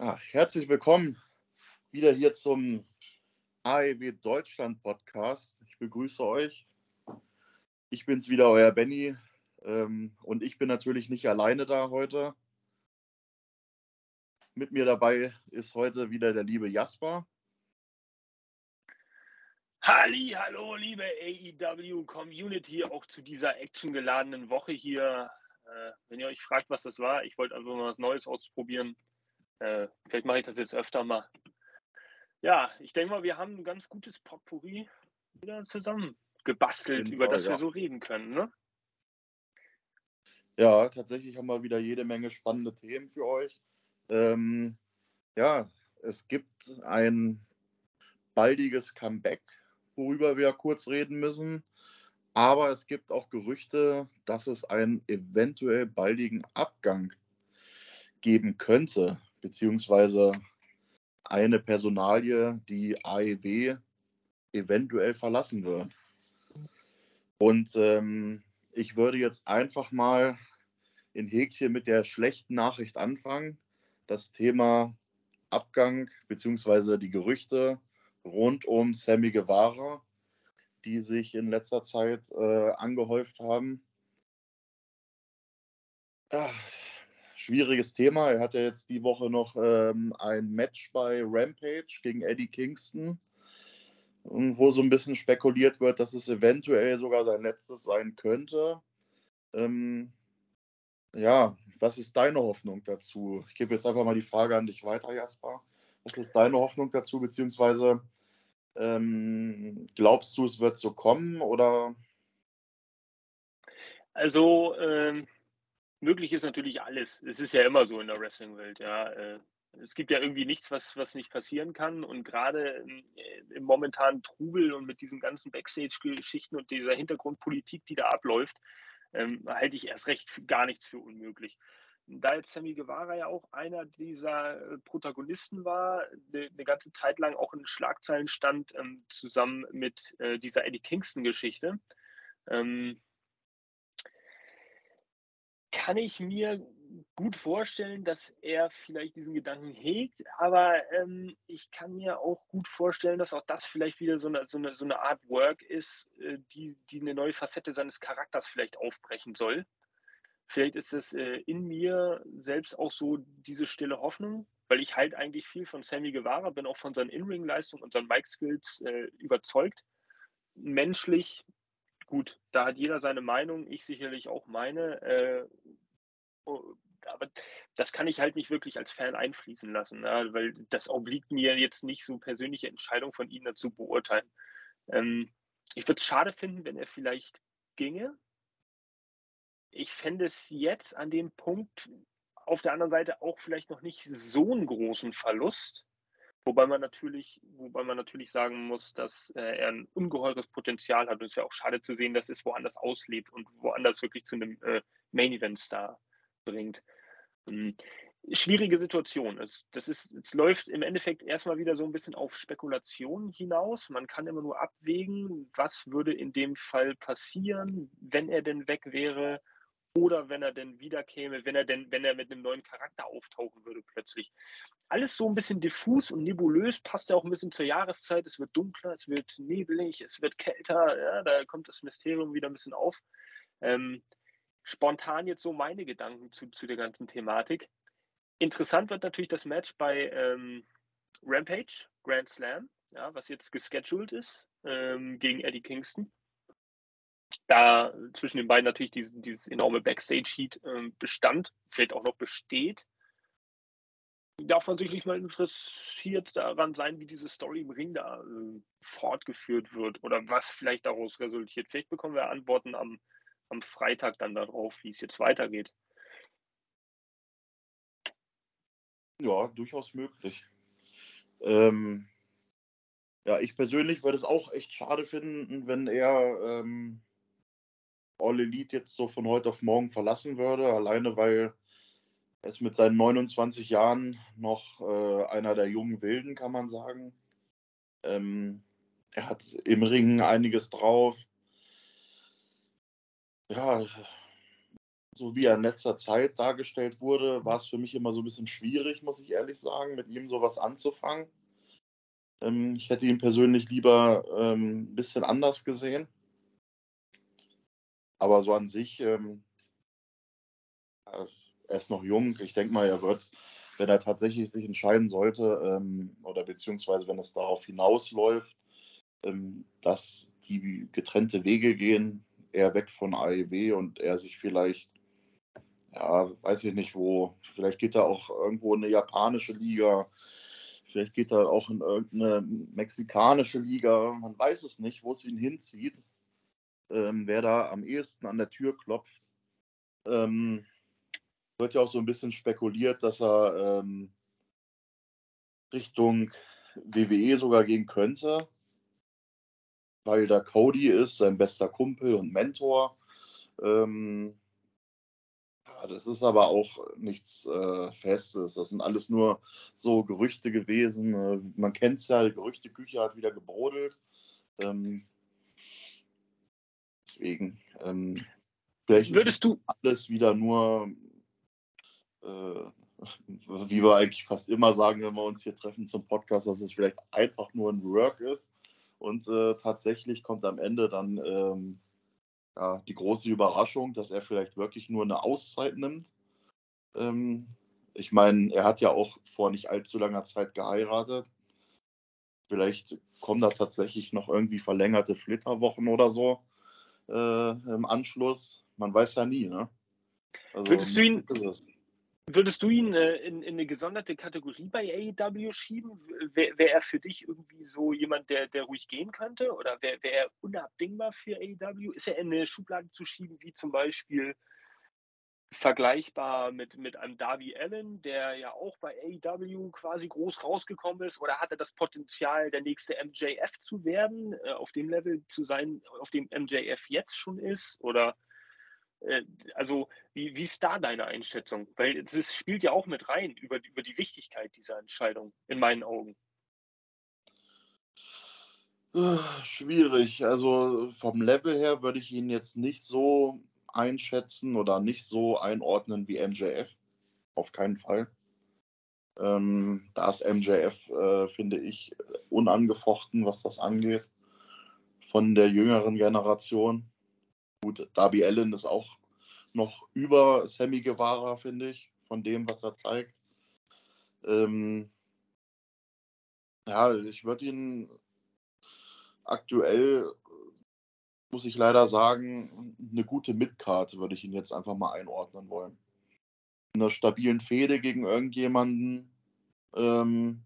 Ja, herzlich willkommen wieder hier zum AEW Deutschland Podcast. Ich begrüße euch. Ich bin's wieder, euer Benny. Ähm, und ich bin natürlich nicht alleine da heute. Mit mir dabei ist heute wieder der liebe Jasper. Halli, hallo, liebe AEW Community, auch zu dieser actiongeladenen Woche hier. Äh, wenn ihr euch fragt, was das war, ich wollte einfach mal was Neues ausprobieren. Äh, vielleicht mache ich das jetzt öfter mal. Ja, ich denke mal, wir haben ein ganz gutes Potpourri wieder zusammengebastelt, über das ja. wir so reden können. Ne? Ja, tatsächlich haben wir wieder jede Menge spannende Themen für euch. Ähm, ja, es gibt ein baldiges Comeback, worüber wir kurz reden müssen. Aber es gibt auch Gerüchte, dass es einen eventuell baldigen Abgang geben könnte beziehungsweise eine Personalie, die AEW eventuell verlassen wird. Und ähm, ich würde jetzt einfach mal in Häkchen mit der schlechten Nachricht anfangen. Das Thema Abgang beziehungsweise die Gerüchte rund um Sammy Guevara, die sich in letzter Zeit äh, angehäuft haben. Ach, schwieriges Thema. Er hatte jetzt die Woche noch ähm, ein Match bei Rampage gegen Eddie Kingston, wo so ein bisschen spekuliert wird, dass es eventuell sogar sein letztes sein könnte. Ähm, ja, was ist deine Hoffnung dazu? Ich gebe jetzt einfach mal die Frage an dich weiter, Jasper. Was ist deine Hoffnung dazu, beziehungsweise ähm, glaubst du, es wird so kommen oder? Also, ähm, möglich ist natürlich alles. Es ist ja immer so in der Wrestling-Welt, ja. Äh, es gibt ja irgendwie nichts, was, was nicht passieren kann. Und gerade im, äh, im momentanen Trubel und mit diesen ganzen Backstage-Geschichten und dieser Hintergrundpolitik, die da abläuft, ähm, halte ich erst recht gar nichts für unmöglich. Da jetzt Sammy Guevara ja auch einer dieser äh, Protagonisten war, eine, eine ganze Zeit lang auch in Schlagzeilen stand, ähm, zusammen mit äh, dieser Eddie Kingston-Geschichte, ähm, kann ich mir gut vorstellen, dass er vielleicht diesen Gedanken hegt, aber ähm, ich kann mir auch gut vorstellen, dass auch das vielleicht wieder so eine, so eine, so eine Art Work ist, äh, die, die eine neue Facette seines Charakters vielleicht aufbrechen soll. Vielleicht ist es äh, in mir selbst auch so diese stille Hoffnung, weil ich halt eigentlich viel von Sammy Guevara bin, auch von seinen In-Ring-Leistungen und seinen Mic-Skills äh, überzeugt. Menschlich gut, da hat jeder seine Meinung, ich sicherlich auch meine. Äh, oh, aber das kann ich halt nicht wirklich als Fan einfließen lassen, ne? weil das obliegt mir jetzt nicht so persönliche Entscheidung von Ihnen dazu beurteilen. Ähm, ich würde es schade finden, wenn er vielleicht ginge. Ich fände es jetzt an dem Punkt auf der anderen Seite auch vielleicht noch nicht so einen großen Verlust, Wobei man natürlich, wobei man natürlich sagen muss, dass äh, er ein ungeheures Potenzial hat. Und es ist ja auch schade zu sehen, dass es woanders auslebt und woanders wirklich zu einem äh, Main Event Star bringt. Ähm, schwierige Situation. Es, das ist, es läuft im Endeffekt erstmal wieder so ein bisschen auf Spekulation hinaus. Man kann immer nur abwägen, was würde in dem Fall passieren, wenn er denn weg wäre oder wenn er denn wiederkäme, wenn er denn, wenn er mit einem neuen Charakter auftauchen würde plötzlich. Alles so ein bisschen diffus und nebulös, passt ja auch ein bisschen zur Jahreszeit. Es wird dunkler, es wird nebelig, es wird kälter, ja, da kommt das Mysterium wieder ein bisschen auf. Ähm, spontan jetzt so meine Gedanken zu, zu der ganzen Thematik. Interessant wird natürlich das Match bei ähm, Rampage, Grand Slam, ja, was jetzt gescheduled ist ähm, gegen Eddie Kingston da zwischen den beiden natürlich dieses, dieses enorme Backstage-Heat äh, bestand, vielleicht auch noch besteht. Darf man sicherlich mal interessiert daran sein, wie diese Story im Ring da äh, fortgeführt wird oder was vielleicht daraus resultiert. Vielleicht bekommen wir Antworten am, am Freitag dann darauf, wie es jetzt weitergeht. Ja, durchaus möglich. Ähm, ja, ich persönlich würde es auch echt schade finden, wenn er ähm, All Elite jetzt so von heute auf morgen verlassen würde, alleine weil er ist mit seinen 29 Jahren noch äh, einer der jungen Wilden, kann man sagen. Ähm, er hat im Ring einiges drauf. Ja, so wie er in letzter Zeit dargestellt wurde, war es für mich immer so ein bisschen schwierig, muss ich ehrlich sagen, mit ihm sowas anzufangen. Ähm, ich hätte ihn persönlich lieber ähm, ein bisschen anders gesehen. Aber so an sich, ähm, er ist noch jung. Ich denke mal, er wird, wenn er tatsächlich sich entscheiden sollte, ähm, oder beziehungsweise wenn es darauf hinausläuft, ähm, dass die getrennte Wege gehen, er weg von AEW und er sich vielleicht, ja, weiß ich nicht wo, vielleicht geht er auch irgendwo in eine japanische Liga, vielleicht geht er auch in irgendeine mexikanische Liga, man weiß es nicht, wo es ihn hinzieht, ähm, wer da am ehesten an der Tür klopft. Ähm, wird ja auch so ein bisschen spekuliert, dass er ähm, Richtung WWE sogar gehen könnte weil da Cody ist, sein bester Kumpel und Mentor. Ähm, das ist aber auch nichts äh, Festes. Das sind alles nur so Gerüchte gewesen. Äh, man kennt es ja, die Gerüchteküche hat wieder gebrodelt. Ähm, deswegen, ähm, vielleicht würdest du alles wieder nur, äh, wie wir eigentlich fast immer sagen, wenn wir uns hier treffen zum Podcast, dass es vielleicht einfach nur ein Work ist. Und äh, tatsächlich kommt am Ende dann ähm, ja, die große Überraschung, dass er vielleicht wirklich nur eine Auszeit nimmt. Ähm, ich meine, er hat ja auch vor nicht allzu langer Zeit geheiratet. Vielleicht kommen da tatsächlich noch irgendwie verlängerte Flitterwochen oder so äh, im Anschluss. Man weiß ja nie, ne? Also, Würdest du ihn, Würdest du ihn äh, in, in, eine gesonderte Kategorie bei AEW schieben? Wäre wär er für dich irgendwie so jemand, der, der ruhig gehen könnte? Oder wäre wär er unabdingbar für AEW? Ist er in eine Schublade zu schieben, wie zum Beispiel vergleichbar mit, mit einem Darby Allen, der ja auch bei AEW quasi groß rausgekommen ist? Oder hat er das Potenzial, der nächste MJF zu werden, äh, auf dem Level zu sein, auf dem MJF jetzt schon ist? Oder äh, also, wie, wie ist da deine Einschätzung? Weil es spielt ja auch mit rein über, über die Wichtigkeit dieser Entscheidung, in meinen Augen. Schwierig. Also vom Level her würde ich ihn jetzt nicht so einschätzen oder nicht so einordnen wie MJF. Auf keinen Fall. Ähm, da ist MJF, äh, finde ich, unangefochten, was das angeht. Von der jüngeren Generation. Gut, Darby Allen ist auch noch über Sammy Guevara, finde ich, von dem, was er zeigt. Ähm, ja, ich würde ihn aktuell, muss ich leider sagen, eine gute Midcard würde ich ihn jetzt einfach mal einordnen wollen. In einer stabilen Fehde gegen irgendjemanden, ähm,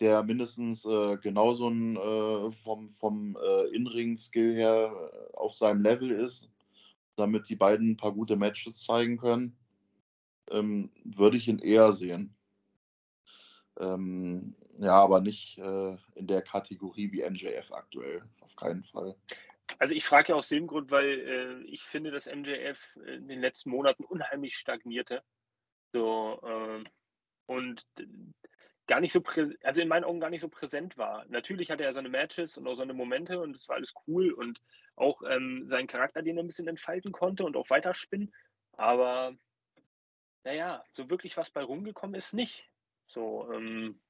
der mindestens äh, genauso ein, äh, vom, vom äh, In-Ring-Skill her äh, auf seinem Level ist, damit die beiden ein paar gute Matches zeigen können, ähm, würde ich ihn eher sehen. Ähm, ja, aber nicht äh, in der Kategorie wie MJF aktuell, auf keinen Fall. Also ich frage ja aus dem Grund, weil äh, ich finde, dass MJF in den letzten Monaten unheimlich stagnierte. So, äh, und gar nicht so also in meinen Augen gar nicht so präsent war. Natürlich hatte er seine Matches und auch seine Momente und das war alles cool und auch ähm, seinen Charakter, den er ein bisschen entfalten konnte und auch weiterspinnen. Aber naja, so wirklich was bei rumgekommen ist nicht. So, ähm,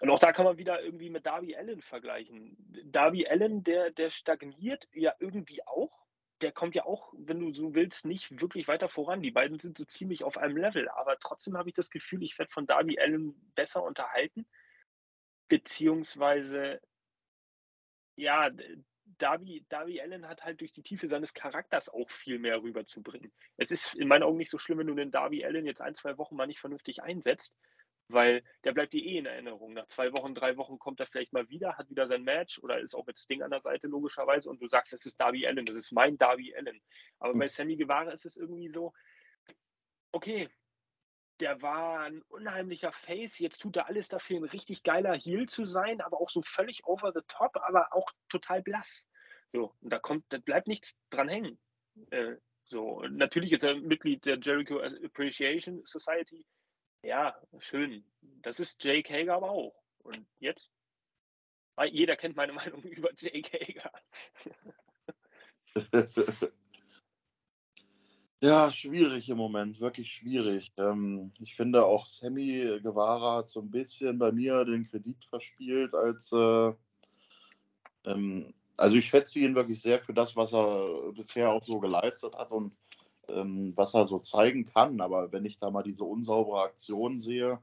und auch da kann man wieder irgendwie mit Darby Allen vergleichen. Darby Allen, der, der stagniert ja irgendwie auch, der kommt ja auch, wenn du so willst, nicht wirklich weiter voran. Die beiden sind so ziemlich auf einem Level, aber trotzdem habe ich das Gefühl, ich werde von Darby Allen besser unterhalten, beziehungsweise ja, Darby, Darby Allen hat halt durch die Tiefe seines Charakters auch viel mehr rüberzubringen. Es ist in meinen Augen nicht so schlimm, wenn du den Darby Allen jetzt ein, zwei Wochen mal nicht vernünftig einsetzt, weil der bleibt dir eh in Erinnerung. Nach zwei Wochen, drei Wochen kommt er vielleicht mal wieder, hat wieder sein Match oder ist auch mit Sting an der Seite logischerweise und du sagst, das ist Darby Allen, das ist mein Darby Allen. Aber bei Sammy Guevara ist es irgendwie so, okay, der war ein unheimlicher Face, jetzt tut er alles dafür, ein richtig geiler Heel zu sein, aber auch so völlig over the top, aber auch total blass. So, und da kommt, da bleibt nichts dran hängen. Äh, so, natürlich ist er Mitglied der Jericho Appreciation Society, ja, schön. Das ist Jake Hager aber auch. Und jetzt? Ah, jeder kennt meine Meinung über Jake Hager. Ja, schwierig im Moment, wirklich schwierig. Ähm, ich finde auch Sammy Guevara hat so ein bisschen bei mir den Kredit verspielt als äh, ähm, also ich schätze ihn wirklich sehr für das, was er bisher auch so geleistet hat und ähm, was er so zeigen kann. Aber wenn ich da mal diese unsaubere Aktion sehe,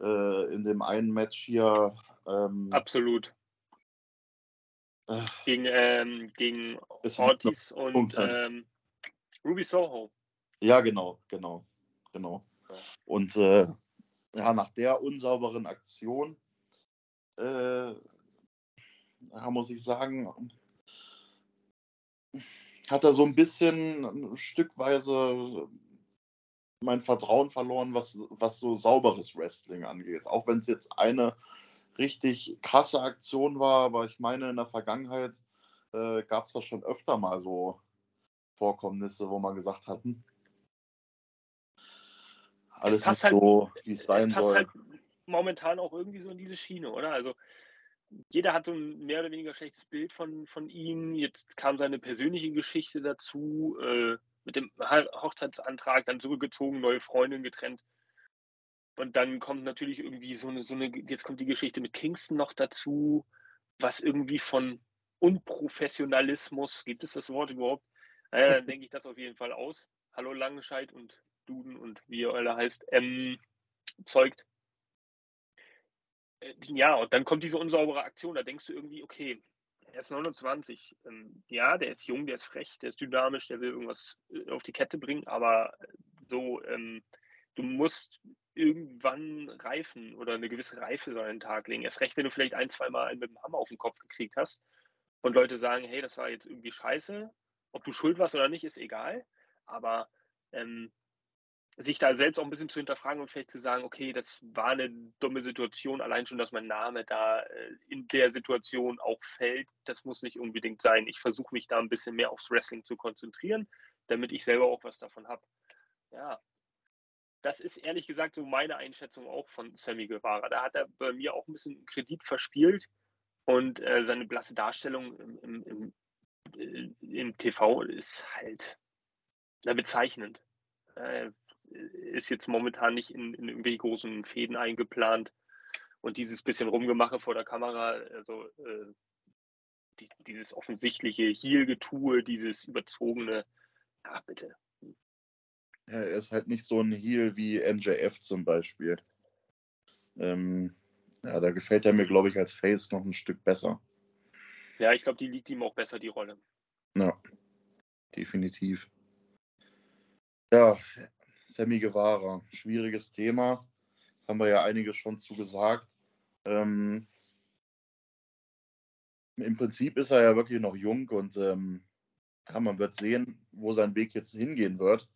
äh, in dem einen Match hier. Ähm, Absolut. Äh, gegen, ähm, gegen Ortiz und ähm, Ruby Soho. Ja, genau, genau, genau. Und äh, ja, nach der unsauberen Aktion äh, ja, muss ich sagen, hat er so ein bisschen stückweise mein Vertrauen verloren, was, was so sauberes Wrestling angeht. Auch wenn es jetzt eine richtig krasse Aktion war, aber ich meine, in der Vergangenheit äh, gab es da schon öfter mal so Vorkommnisse, wo man gesagt hat, hm, alles nicht halt, so, wie es sein es passt soll. Halt momentan auch irgendwie so in diese Schiene, oder? Also jeder hat so ein mehr oder weniger schlechtes Bild von, von ihm. Jetzt kam seine persönliche Geschichte dazu, äh, mit dem Hochzeitsantrag, dann zurückgezogen, neue Freundin getrennt. Und dann kommt natürlich irgendwie so eine, so eine, jetzt kommt die Geschichte mit Kingston noch dazu, was irgendwie von Unprofessionalismus, gibt es das Wort überhaupt? Naja, dann denke ich das auf jeden Fall aus. Hallo Langenscheid und Duden und wie ihr alle heißt, ähm, zeugt. Äh, ja, und dann kommt diese unsaubere Aktion. Da denkst du irgendwie, okay, er ist 29. Ähm, ja, der ist jung, der ist frech, der ist dynamisch, der will irgendwas äh, auf die Kette bringen, aber so, ähm, du musst irgendwann reifen oder eine gewisse Reife an den Tag legen. Erst recht, wenn du vielleicht ein, zwei Mal mit dem Hammer auf den Kopf gekriegt hast und Leute sagen, hey, das war jetzt irgendwie scheiße. Ob du schuld warst oder nicht, ist egal. Aber ähm, sich da selbst auch ein bisschen zu hinterfragen und vielleicht zu sagen, okay, das war eine dumme Situation, allein schon, dass mein Name da äh, in der Situation auch fällt, das muss nicht unbedingt sein. Ich versuche mich da ein bisschen mehr aufs Wrestling zu konzentrieren, damit ich selber auch was davon habe. Ja, das ist ehrlich gesagt so meine Einschätzung auch von Sammy Guevara. Da hat er bei mir auch ein bisschen Kredit verspielt und äh, seine blasse Darstellung im, im, im, äh, im TV ist halt bezeichnend. Äh, ist jetzt momentan nicht in, in irgendwelche großen Fäden eingeplant. Und dieses bisschen Rumgemache vor der Kamera, also äh, die, dieses offensichtliche Heel-Getue, dieses überzogene, ja, bitte. Ja, er ist halt nicht so ein Heel wie MJF zum Beispiel. Ähm, ja, da gefällt er mir, glaube ich, als Face noch ein Stück besser. Ja, ich glaube, die liegt ihm auch besser, die Rolle. Ja, definitiv. Ja, Sammy Guevara, schwieriges Thema. Jetzt haben wir ja einiges schon zu gesagt. Ähm, Im Prinzip ist er ja wirklich noch jung und ähm, ja, man wird sehen, wo sein Weg jetzt hingehen wird.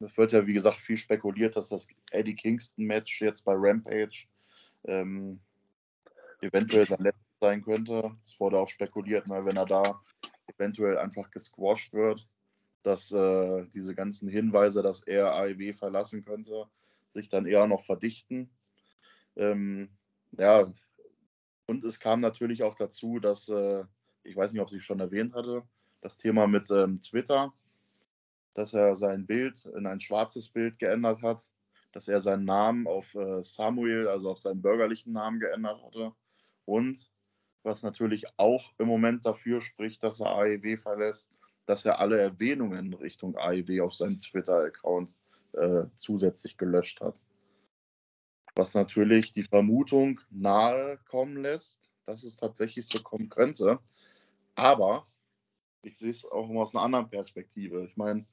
Es wird ja, wie gesagt, viel spekuliert, dass das Eddie Kingston-Match jetzt bei Rampage ähm, eventuell sein letztes sein könnte. Es wurde auch spekuliert, na, wenn er da eventuell einfach gesquashed wird, dass äh, diese ganzen Hinweise, dass er AEW verlassen könnte, sich dann eher noch verdichten. Ähm, ja, und es kam natürlich auch dazu, dass, äh, ich weiß nicht, ob sie schon erwähnt hatte, das Thema mit ähm, Twitter, dass er sein Bild in ein schwarzes Bild geändert hat, dass er seinen Namen auf äh, Samuel, also auf seinen bürgerlichen Namen geändert hatte. Und was natürlich auch im Moment dafür spricht, dass er AEW verlässt, dass er alle Erwähnungen Richtung AIW auf seinem Twitter-Account äh, zusätzlich gelöscht hat. Was natürlich die Vermutung nahe kommen lässt, dass es tatsächlich so kommen könnte. Aber ich sehe es auch mal aus einer anderen Perspektive. Ich meine,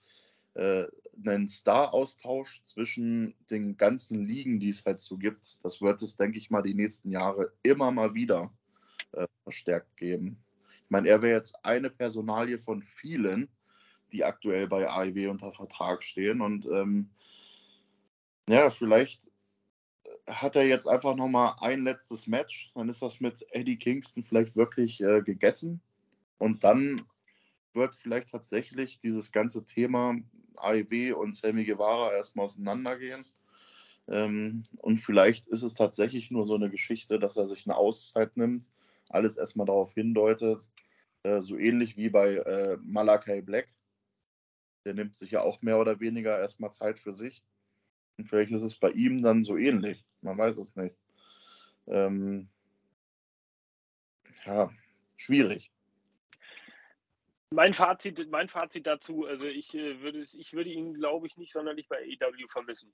äh, einen Star-Austausch zwischen den ganzen Ligen, die es halt so gibt, das wird es, denke ich mal, die nächsten Jahre immer mal wieder äh, verstärkt geben meine, er wäre jetzt eine Personalie von vielen, die aktuell bei AIW unter Vertrag stehen. Und ähm, ja, vielleicht hat er jetzt einfach nochmal ein letztes Match. Dann ist das mit Eddie Kingston vielleicht wirklich äh, gegessen. Und dann wird vielleicht tatsächlich dieses ganze Thema AIW und Sammy Guevara erstmal auseinandergehen. Ähm, und vielleicht ist es tatsächlich nur so eine Geschichte, dass er sich eine Auszeit nimmt, alles erstmal darauf hindeutet, äh, so ähnlich wie bei äh, Malakai Black, der nimmt sich ja auch mehr oder weniger erstmal Zeit für sich. Und vielleicht ist es bei ihm dann so ähnlich. Man weiß es nicht. Ähm, ja, schwierig. Mein Fazit, mein Fazit dazu, also ich äh, würde, ich würde ihn, glaube ich, nicht sonderlich bei AEW vermissen.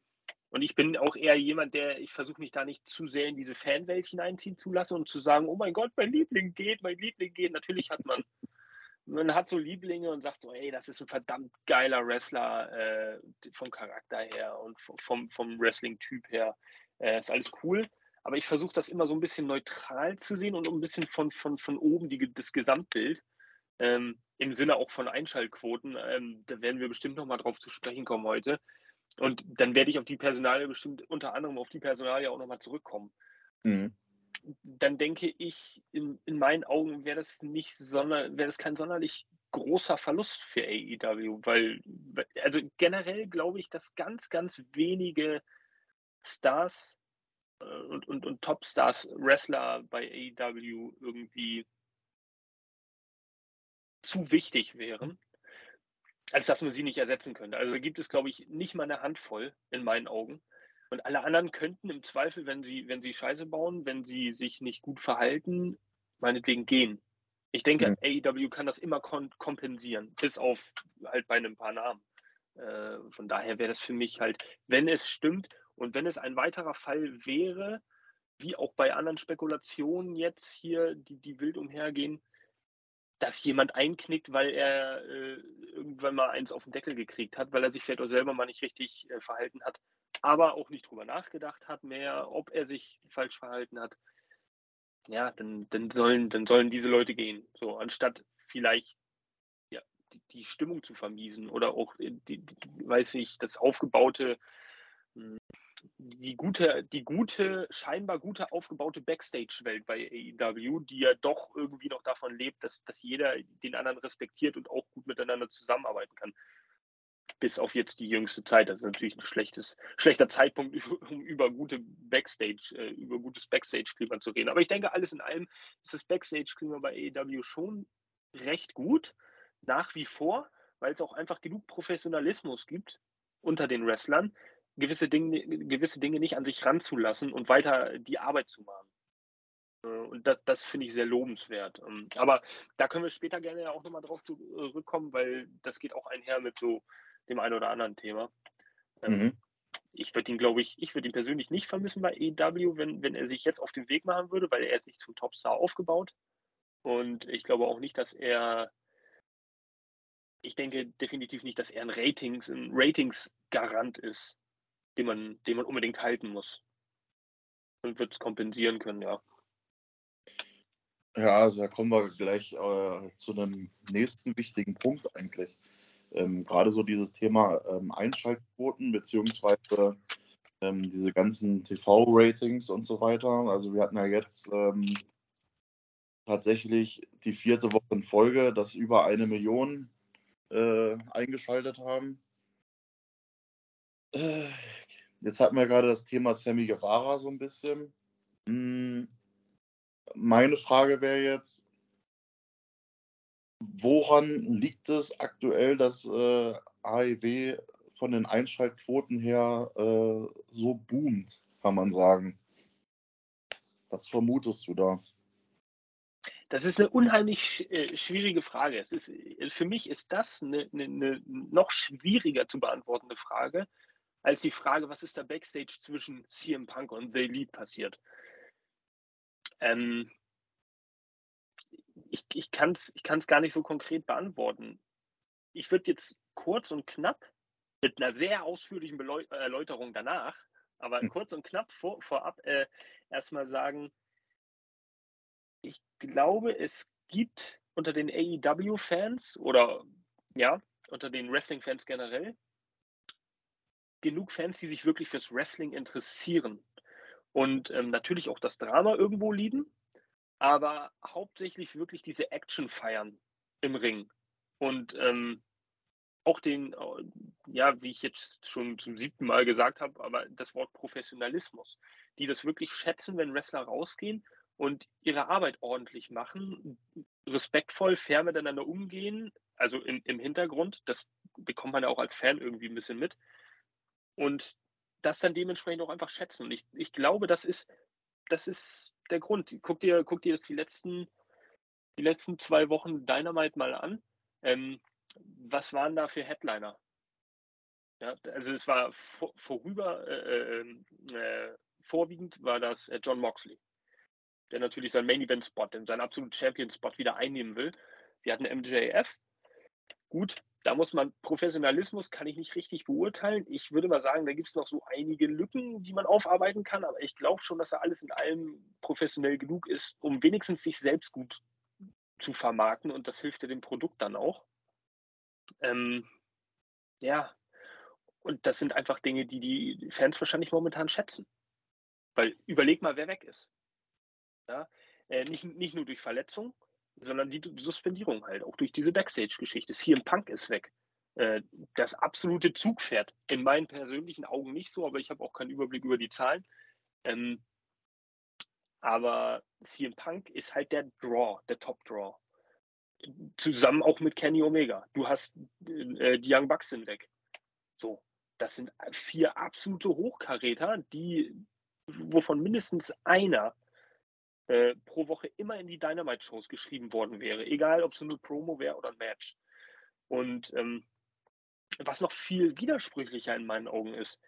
Und ich bin auch eher jemand, der, ich versuche mich da nicht zu sehr in diese Fanwelt hineinziehen zu lassen und zu sagen, oh mein Gott, mein Liebling geht, mein Liebling geht. Natürlich hat man, man hat so Lieblinge und sagt so, hey, das ist ein verdammt geiler Wrestler äh, vom Charakter her und vom, vom Wrestling-Typ her. Äh, ist alles cool. Aber ich versuche das immer so ein bisschen neutral zu sehen und ein bisschen von, von, von oben die, das Gesamtbild. Ähm, Im Sinne auch von Einschaltquoten. Ähm, da werden wir bestimmt nochmal drauf zu sprechen kommen heute. Und dann werde ich auf die Personalie bestimmt unter anderem auf die Personalie auch nochmal zurückkommen. Mhm. Dann denke ich, in, in meinen Augen wäre das nicht sonder, wäre das kein sonderlich großer Verlust für AEW, weil, also generell glaube ich, dass ganz, ganz wenige Stars äh, und, und, und Topstars, Wrestler bei AEW irgendwie zu wichtig wären als dass man sie nicht ersetzen könnte. Also gibt es, glaube ich, nicht mal eine Handvoll in meinen Augen. Und alle anderen könnten im Zweifel, wenn sie, wenn sie Scheiße bauen, wenn sie sich nicht gut verhalten, meinetwegen gehen. Ich denke, mhm. AEW kann das immer kompensieren, bis auf halt bei einem paar Namen. Äh, von daher wäre das für mich halt, wenn es stimmt und wenn es ein weiterer Fall wäre, wie auch bei anderen Spekulationen jetzt hier, die, die wild umhergehen, dass jemand einknickt, weil er äh, irgendwann mal eins auf den Deckel gekriegt hat, weil er sich vielleicht auch selber mal nicht richtig äh, verhalten hat, aber auch nicht drüber nachgedacht hat mehr, ob er sich falsch verhalten hat. Ja, dann, dann, sollen, dann sollen diese Leute gehen. So, anstatt vielleicht ja, die, die Stimmung zu vermiesen oder auch, äh, die, die, weiß ich, das aufgebaute die gute, die gute, scheinbar gute aufgebaute Backstage-Welt bei AEW, die ja doch irgendwie noch davon lebt, dass, dass jeder den anderen respektiert und auch gut miteinander zusammenarbeiten kann. Bis auf jetzt die jüngste Zeit. Das ist natürlich ein schlechtes, schlechter Zeitpunkt, um über gute Backstage, äh, über gutes Backstage-Klima zu reden. Aber ich denke, alles in allem ist das Backstage-Klima bei AEW schon recht gut, nach wie vor, weil es auch einfach genug Professionalismus gibt unter den Wrestlern, gewisse Dinge, gewisse Dinge nicht an sich ranzulassen und weiter die Arbeit zu machen. Äh, und das, das finde ich sehr lobenswert. Ähm, aber da können wir später gerne auch nochmal drauf zurückkommen, weil das geht auch einher mit so dem einen oder anderen Thema. Ähm, mhm. Ich würde ihn, glaube ich, ich würde ihn persönlich nicht vermissen bei EW, wenn, wenn er sich jetzt auf den Weg machen würde, weil er ist nicht zum Topstar aufgebaut. Und ich glaube auch nicht, dass er ich denke definitiv nicht, dass er ein Ratings, ein Ratingsgarant ist den man, den man unbedingt halten muss. Und wird es kompensieren können, ja. Ja, also da kommen wir gleich äh, zu einem nächsten wichtigen Punkt eigentlich. Ähm, Gerade so dieses Thema ähm, Einschaltquoten beziehungsweise ähm, diese ganzen TV-Ratings und so weiter. Also wir hatten ja jetzt ähm, tatsächlich die vierte Woche in Folge, dass über eine Million äh, eingeschaltet haben. Äh, Jetzt hatten wir gerade das Thema Sammy Guevara so ein bisschen. Hm, meine Frage wäre jetzt, woran liegt es aktuell, dass äh, AEW von den Einschaltquoten her äh, so boomt, kann man sagen? Was vermutest du da? Das ist eine unheimlich äh, schwierige Frage. Es ist, äh, für mich ist das eine, eine, eine noch schwieriger zu beantwortende Frage, als die Frage, was ist da Backstage zwischen CM Punk und The Elite passiert. Ähm, ich ich kann es ich kann's gar nicht so konkret beantworten. Ich würde jetzt kurz und knapp mit einer sehr ausführlichen Beleu Erläuterung danach, aber mhm. kurz und knapp vor, vorab äh, erstmal sagen, ich glaube, es gibt unter den AEW-Fans oder ja, unter den Wrestling-Fans generell genug Fans, die sich wirklich fürs Wrestling interessieren und ähm, natürlich auch das Drama irgendwo lieben, aber hauptsächlich wirklich diese Action feiern im Ring und ähm, auch den, äh, ja, wie ich jetzt schon zum siebten Mal gesagt habe, aber das Wort Professionalismus, die das wirklich schätzen, wenn Wrestler rausgehen und ihre Arbeit ordentlich machen, respektvoll, fair miteinander umgehen, also in, im Hintergrund, das bekommt man ja auch als Fan irgendwie ein bisschen mit. Und das dann dementsprechend auch einfach schätzen. Und ich, ich glaube, das ist, das ist der Grund. Guck dir, guck dir das die letzten, die letzten zwei Wochen Dynamite mal an. Ähm, was waren da für Headliner? Ja, also es war vor, vorüber, äh, äh, äh vorwiegend war das äh, John Moxley der natürlich seinen Main Event Spot, seinen absoluten Champion Spot wieder einnehmen will. Wir hatten MJF. Gut, da muss man Professionalismus kann ich nicht richtig beurteilen. Ich würde mal sagen, da gibt es noch so einige Lücken, die man aufarbeiten kann, aber ich glaube schon, dass er alles in allem professionell genug ist, um wenigstens sich selbst gut zu vermarkten und das hilft ja dem Produkt dann auch. Ähm, ja, und das sind einfach Dinge, die die Fans wahrscheinlich momentan schätzen. Weil überleg mal, wer weg ist. Ja? Äh, nicht, nicht nur durch Verletzung, sondern die Suspendierung halt, auch durch diese Backstage-Geschichte. CM Punk ist weg. Äh, das absolute Zugpferd. In meinen persönlichen Augen nicht so, aber ich habe auch keinen Überblick über die Zahlen. Ähm, aber CM Punk ist halt der Draw, der Top-Draw. Zusammen auch mit Kenny Omega. Du hast äh, die Young Bucks sind weg. So, das sind vier absolute Hochkaräter, die, wovon mindestens einer äh, pro Woche immer in die Dynamite-Shows geschrieben worden wäre, egal ob es eine Promo wäre oder ein Match. Und ähm, was noch viel widersprüchlicher in meinen Augen ist,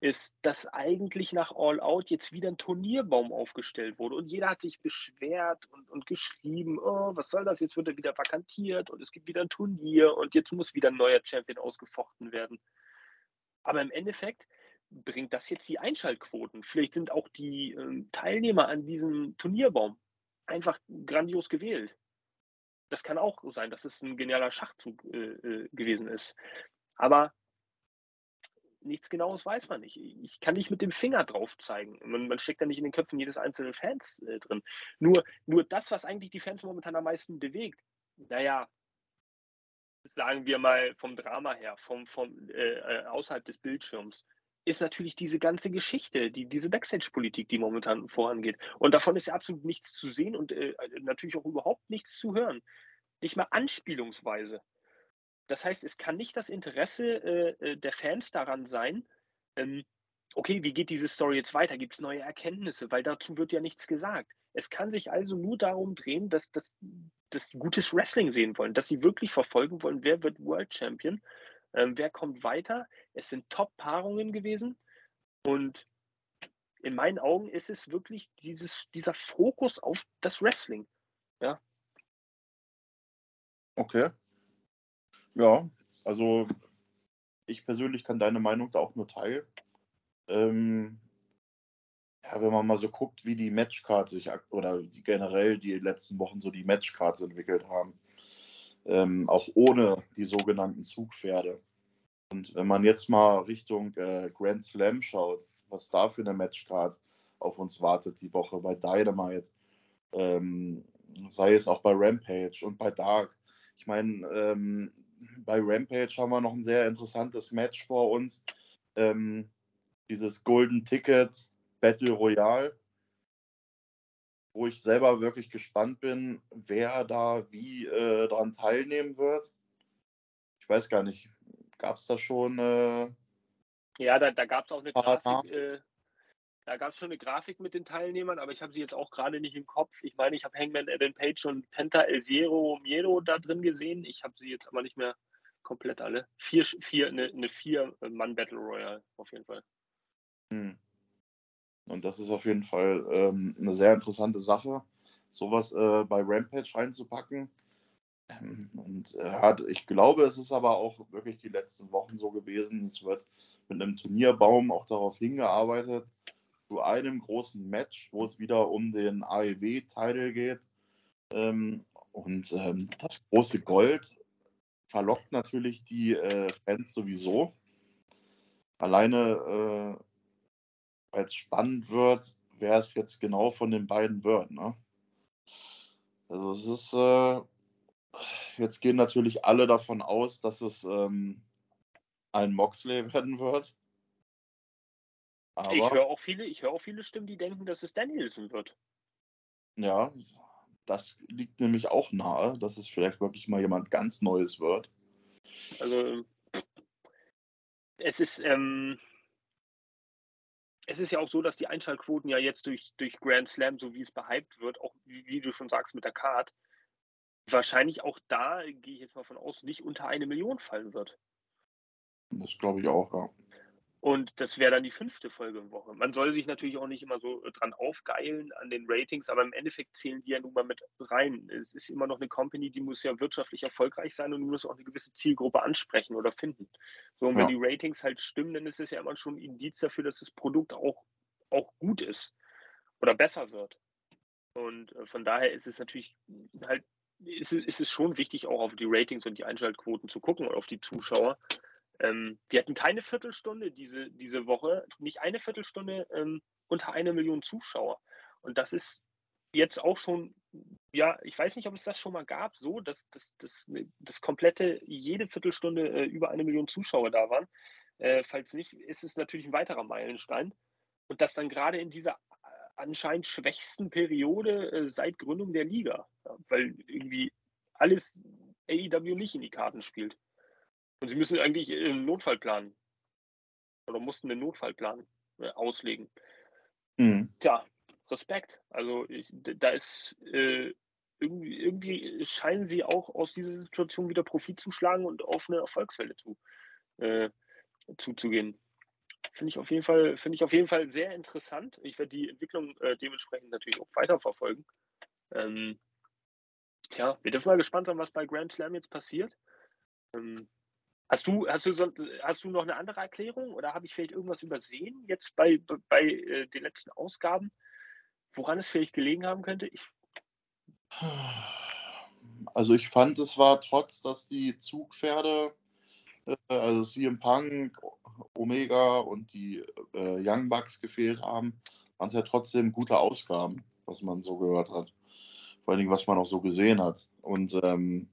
ist, dass eigentlich nach All Out jetzt wieder ein Turnierbaum aufgestellt wurde und jeder hat sich beschwert und, und geschrieben, oh, was soll das, jetzt wird er wieder vakantiert und es gibt wieder ein Turnier und jetzt muss wieder ein neuer Champion ausgefochten werden. Aber im Endeffekt bringt das jetzt die Einschaltquoten? Vielleicht sind auch die äh, Teilnehmer an diesem Turnierbaum einfach grandios gewählt. Das kann auch sein, dass es ein genialer Schachzug äh, äh, gewesen ist. Aber nichts Genaues weiß man nicht. Ich kann nicht mit dem Finger drauf zeigen. Man, man steckt da nicht in den Köpfen jedes einzelnen Fans äh, drin. Nur, nur das, was eigentlich die Fans momentan am meisten bewegt, naja, sagen wir mal vom Drama her, vom, vom äh, äh außerhalb des Bildschirms, ist natürlich diese ganze Geschichte, die, diese Backstage-Politik, die momentan vorangeht. Und davon ist ja absolut nichts zu sehen und äh, natürlich auch überhaupt nichts zu hören. Nicht mal anspielungsweise. Das heißt, es kann nicht das Interesse äh, äh der Fans daran sein, ähm, okay, wie geht diese Story jetzt weiter? Gibt es neue Erkenntnisse? Weil dazu wird ja nichts gesagt. Es kann sich also nur darum drehen, dass, dass, dass sie gutes Wrestling sehen wollen, dass sie wirklich verfolgen wollen, wer wird World Champion ähm, wer kommt weiter? Es sind Top-Paarungen gewesen und in meinen Augen ist es wirklich dieses, dieser Fokus auf das Wrestling. Ja. Okay. Ja, also ich persönlich kann deine Meinung da auch nur teilen. Ähm, ja, wenn man mal so guckt, wie die Matchcards sich oder die generell die letzten Wochen so die Matchcards entwickelt haben, ähm, auch ohne die sogenannten Zugpferde. Und wenn man jetzt mal Richtung äh, Grand Slam schaut, was da für eine Matchcard auf uns wartet die Woche bei Dynamite, ähm, sei es auch bei Rampage und bei Dark. Ich meine, ähm, bei Rampage haben wir noch ein sehr interessantes Match vor uns. Ähm, dieses Golden Ticket Battle Royale, wo ich selber wirklich gespannt bin, wer da wie äh, daran teilnehmen wird. Ich weiß gar nicht, Gab es da schon? Äh, ja, da, da gab es auch eine Grafik. Äh, da gab es schon eine Grafik mit den Teilnehmern, aber ich habe sie jetzt auch gerade nicht im Kopf. Ich meine, ich habe Hangman Adam Page und Penta El Zero Miedo da drin gesehen. Ich habe sie jetzt aber nicht mehr komplett alle. Vier, vier, eine, eine Vier-Mann-Battle Royale auf jeden Fall. Hm. Und das ist auf jeden Fall ähm, eine sehr interessante Sache, sowas äh, bei Rampage reinzupacken. Ähm, und äh, ich glaube, es ist aber auch wirklich die letzten Wochen so gewesen. Es wird mit einem Turnierbaum auch darauf hingearbeitet, zu einem großen Match, wo es wieder um den AEW-Titel geht. Ähm, und ähm, das große Gold verlockt natürlich die äh, Fans sowieso. Alleine, äh, weil es spannend wird, wer es jetzt genau von den beiden wird. Ne? Also es ist äh, Jetzt gehen natürlich alle davon aus, dass es ähm, ein Moxley werden wird. Aber ich höre auch viele, auch viele Stimmen, die denken, dass es Danielson wird. Ja, das liegt nämlich auch nahe, dass es vielleicht wirklich mal jemand ganz Neues wird. Also es ist, ähm, es ist ja auch so, dass die Einschaltquoten ja jetzt durch, durch Grand Slam, so wie es behypt wird, auch wie, wie du schon sagst mit der Card, wahrscheinlich auch da, gehe ich jetzt mal von aus, nicht unter eine Million fallen wird. Das glaube ich auch, ja. Und das wäre dann die fünfte Folge in Woche. Man soll sich natürlich auch nicht immer so dran aufgeilen an den Ratings, aber im Endeffekt zählen die ja nun mal mit rein. Es ist immer noch eine Company, die muss ja wirtschaftlich erfolgreich sein und muss auch eine gewisse Zielgruppe ansprechen oder finden. So, und wenn ja. die Ratings halt stimmen, dann ist es ja immer schon ein Indiz dafür, dass das Produkt auch, auch gut ist oder besser wird. Und äh, von daher ist es natürlich halt, ist, ist es schon wichtig, auch auf die Ratings und die Einschaltquoten zu gucken und auf die Zuschauer. Ähm, die hatten keine Viertelstunde diese, diese Woche, nicht eine Viertelstunde ähm, unter eine Million Zuschauer. Und das ist jetzt auch schon, ja, ich weiß nicht, ob es das schon mal gab, so, dass, dass, dass das komplette, jede Viertelstunde äh, über eine Million Zuschauer da waren. Äh, falls nicht, ist es natürlich ein weiterer Meilenstein. Und das dann gerade in dieser äh, anscheinend schwächsten Periode äh, seit Gründung der Liga, weil irgendwie alles AEW nicht in die Karten spielt. Und sie müssen eigentlich einen Notfallplan oder mussten den Notfallplan äh, auslegen. Mhm. Tja, Respekt. Also ich, da ist äh, irgendwie, irgendwie, scheinen sie auch aus dieser Situation wieder Profit zu schlagen und auf eine Erfolgswelle zu, äh, zuzugehen. Finde ich auf jeden Fall, finde ich auf jeden Fall sehr interessant. Ich werde die Entwicklung äh, dementsprechend natürlich auch weiterverfolgen. Ähm, tja, wir dürfen mal gespannt sein, was bei Grand Slam jetzt passiert. Ähm, Hast du, hast, du so, hast du noch eine andere Erklärung oder habe ich vielleicht irgendwas übersehen jetzt bei, bei äh, den letzten Ausgaben, woran es vielleicht gelegen haben könnte? Ich also ich fand, es war trotz, dass die Zugpferde, äh, also CM Punk, Omega und die äh, Young Bucks gefehlt haben, waren es ja trotzdem gute Ausgaben, was man so gehört hat. Vor allen Dingen, was man auch so gesehen hat. Und ähm,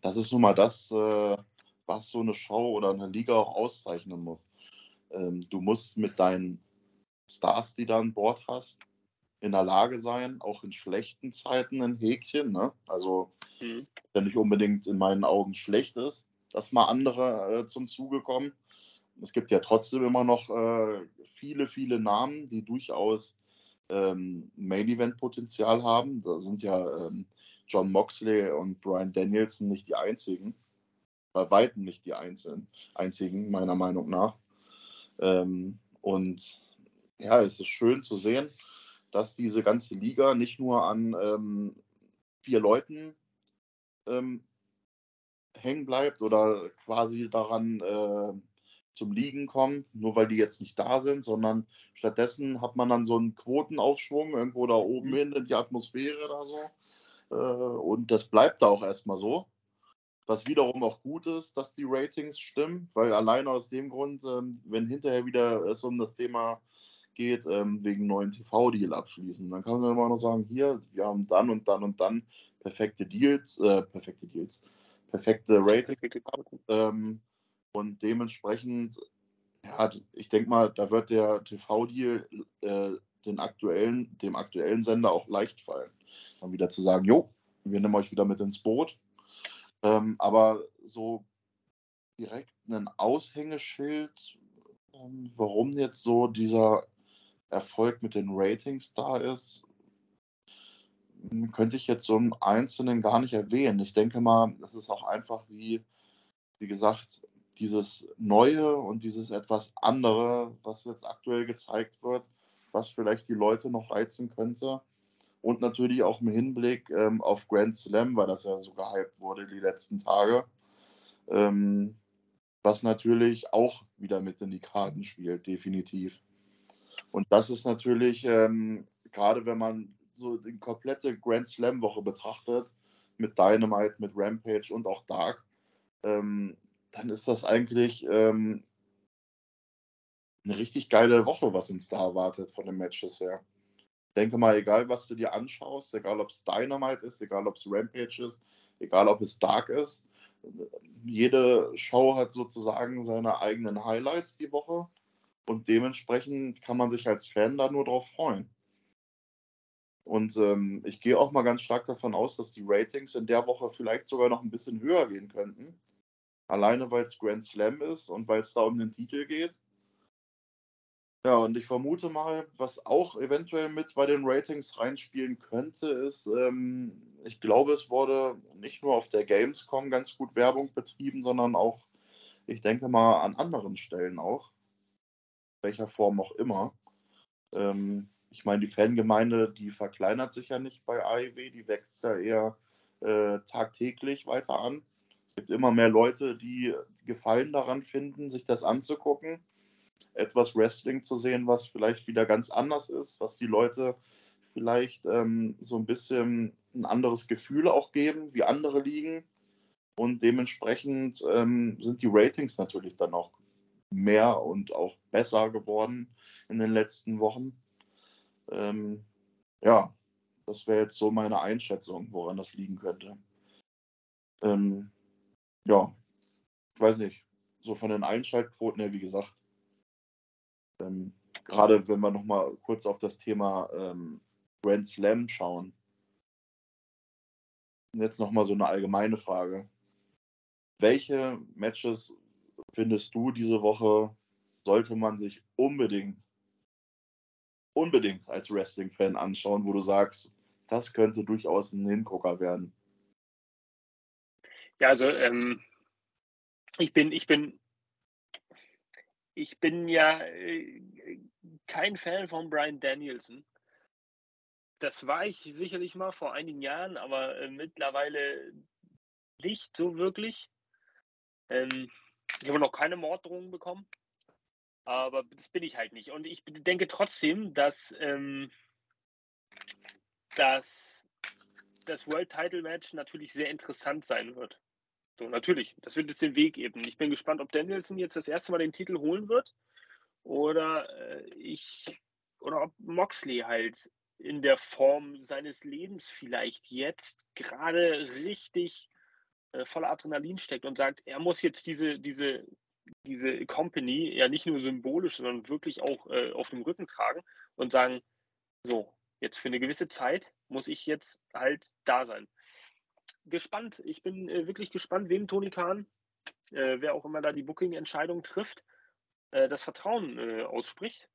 das ist nun mal das, äh, was so eine Show oder eine Liga auch auszeichnen muss. Ähm, du musst mit deinen Stars, die du an Bord hast, in der Lage sein, auch in schlechten Zeiten ein Häkchen, ne? also mhm. der nicht unbedingt in meinen Augen schlecht ist, dass mal andere äh, zum Zuge kommen. Es gibt ja trotzdem immer noch äh, viele, viele Namen, die durchaus ähm, Main-Event-Potenzial haben. Da sind ja ähm, John Moxley und Brian Danielson nicht die einzigen bei weitem nicht die einzelnen, einzigen, meiner Meinung nach. Ähm, und ja, es ist schön zu sehen, dass diese ganze Liga nicht nur an ähm, vier Leuten ähm, hängen bleibt oder quasi daran äh, zum Liegen kommt, nur weil die jetzt nicht da sind, sondern stattdessen hat man dann so einen Quotenaufschwung irgendwo da oben mhm. hin in die Atmosphäre oder so. Äh, und das bleibt da auch erstmal so. Was wiederum auch gut ist, dass die Ratings stimmen, weil alleine aus dem Grund, ähm, wenn hinterher wieder es um das Thema geht, ähm, wegen neuen TV-Deal abschließen, dann kann man immer noch sagen, hier, wir haben dann und dann und dann perfekte Deals, äh, perfekte Deals, perfekte Ratings ähm, und dementsprechend, ja, ich denke mal, da wird der TV-Deal äh, den aktuellen, dem aktuellen Sender auch leicht fallen. Dann wieder zu sagen, jo, wir nehmen euch wieder mit ins Boot ähm, aber so direkt ein Aushängeschild, ähm, warum jetzt so dieser Erfolg mit den Ratings da ist, hm, könnte ich jetzt so im Einzelnen gar nicht erwähnen. Ich denke mal, es ist auch einfach wie, wie gesagt, dieses Neue und dieses etwas andere, was jetzt aktuell gezeigt wird, was vielleicht die Leute noch reizen könnte. Und natürlich auch im Hinblick ähm, auf Grand Slam, weil das ja so gehypt wurde die letzten Tage. Ähm, was natürlich auch wieder mit in die Karten spielt, definitiv. Und das ist natürlich, ähm, gerade wenn man so die komplette Grand Slam-Woche betrachtet, mit Dynamite, mit Rampage und auch Dark, ähm, dann ist das eigentlich ähm, eine richtig geile Woche, was uns da erwartet von den Matches her denke mal, egal was du dir anschaust, egal ob es Dynamite ist, egal ob es Rampage ist, egal ob es Dark ist, jede Show hat sozusagen seine eigenen Highlights die Woche und dementsprechend kann man sich als Fan da nur drauf freuen. Und ähm, ich gehe auch mal ganz stark davon aus, dass die Ratings in der Woche vielleicht sogar noch ein bisschen höher gehen könnten. Alleine weil es Grand Slam ist und weil es da um den Titel geht. Ja, und ich vermute mal, was auch eventuell mit bei den Ratings reinspielen könnte, ist, ähm, ich glaube, es wurde nicht nur auf der Gamescom ganz gut Werbung betrieben, sondern auch, ich denke mal, an anderen Stellen auch. Welcher Form auch immer. Ähm, ich meine, die Fangemeinde, die verkleinert sich ja nicht bei AEW, die wächst ja eher äh, tagtäglich weiter an. Es gibt immer mehr Leute, die Gefallen daran finden, sich das anzugucken etwas Wrestling zu sehen, was vielleicht wieder ganz anders ist, was die Leute vielleicht ähm, so ein bisschen ein anderes Gefühl auch geben, wie andere liegen. Und dementsprechend ähm, sind die Ratings natürlich dann auch mehr und auch besser geworden in den letzten Wochen. Ähm, ja, das wäre jetzt so meine Einschätzung, woran das liegen könnte. Ähm, ja, ich weiß nicht. So von den Einschaltquoten her, wie gesagt, ähm, gerade wenn wir nochmal kurz auf das Thema ähm, Grand Slam schauen. Jetzt nochmal so eine allgemeine Frage. Welche Matches findest du diese Woche sollte man sich unbedingt, unbedingt als Wrestling-Fan anschauen, wo du sagst, das könnte durchaus ein Hingucker werden? Ja, also ähm, ich bin, ich bin ich bin ja äh, kein Fan von Brian Danielson. Das war ich sicherlich mal vor einigen Jahren, aber äh, mittlerweile nicht so wirklich. Ähm, ich habe noch keine Morddrohungen bekommen, aber das bin ich halt nicht. Und ich denke trotzdem, dass, ähm, dass das World Title Match natürlich sehr interessant sein wird. So, natürlich, das wird jetzt den Weg eben. Ich bin gespannt, ob Danielson jetzt das erste Mal den Titel holen wird oder äh, ich oder ob Moxley halt in der Form seines Lebens vielleicht jetzt gerade richtig äh, voller Adrenalin steckt und sagt, er muss jetzt diese, diese, diese Company ja nicht nur symbolisch, sondern wirklich auch äh, auf dem Rücken tragen und sagen, so, jetzt für eine gewisse Zeit muss ich jetzt halt da sein gespannt. Ich bin äh, wirklich gespannt, wem Toni Kahn, äh, wer auch immer da die Booking-Entscheidung trifft, äh, das Vertrauen äh, ausspricht.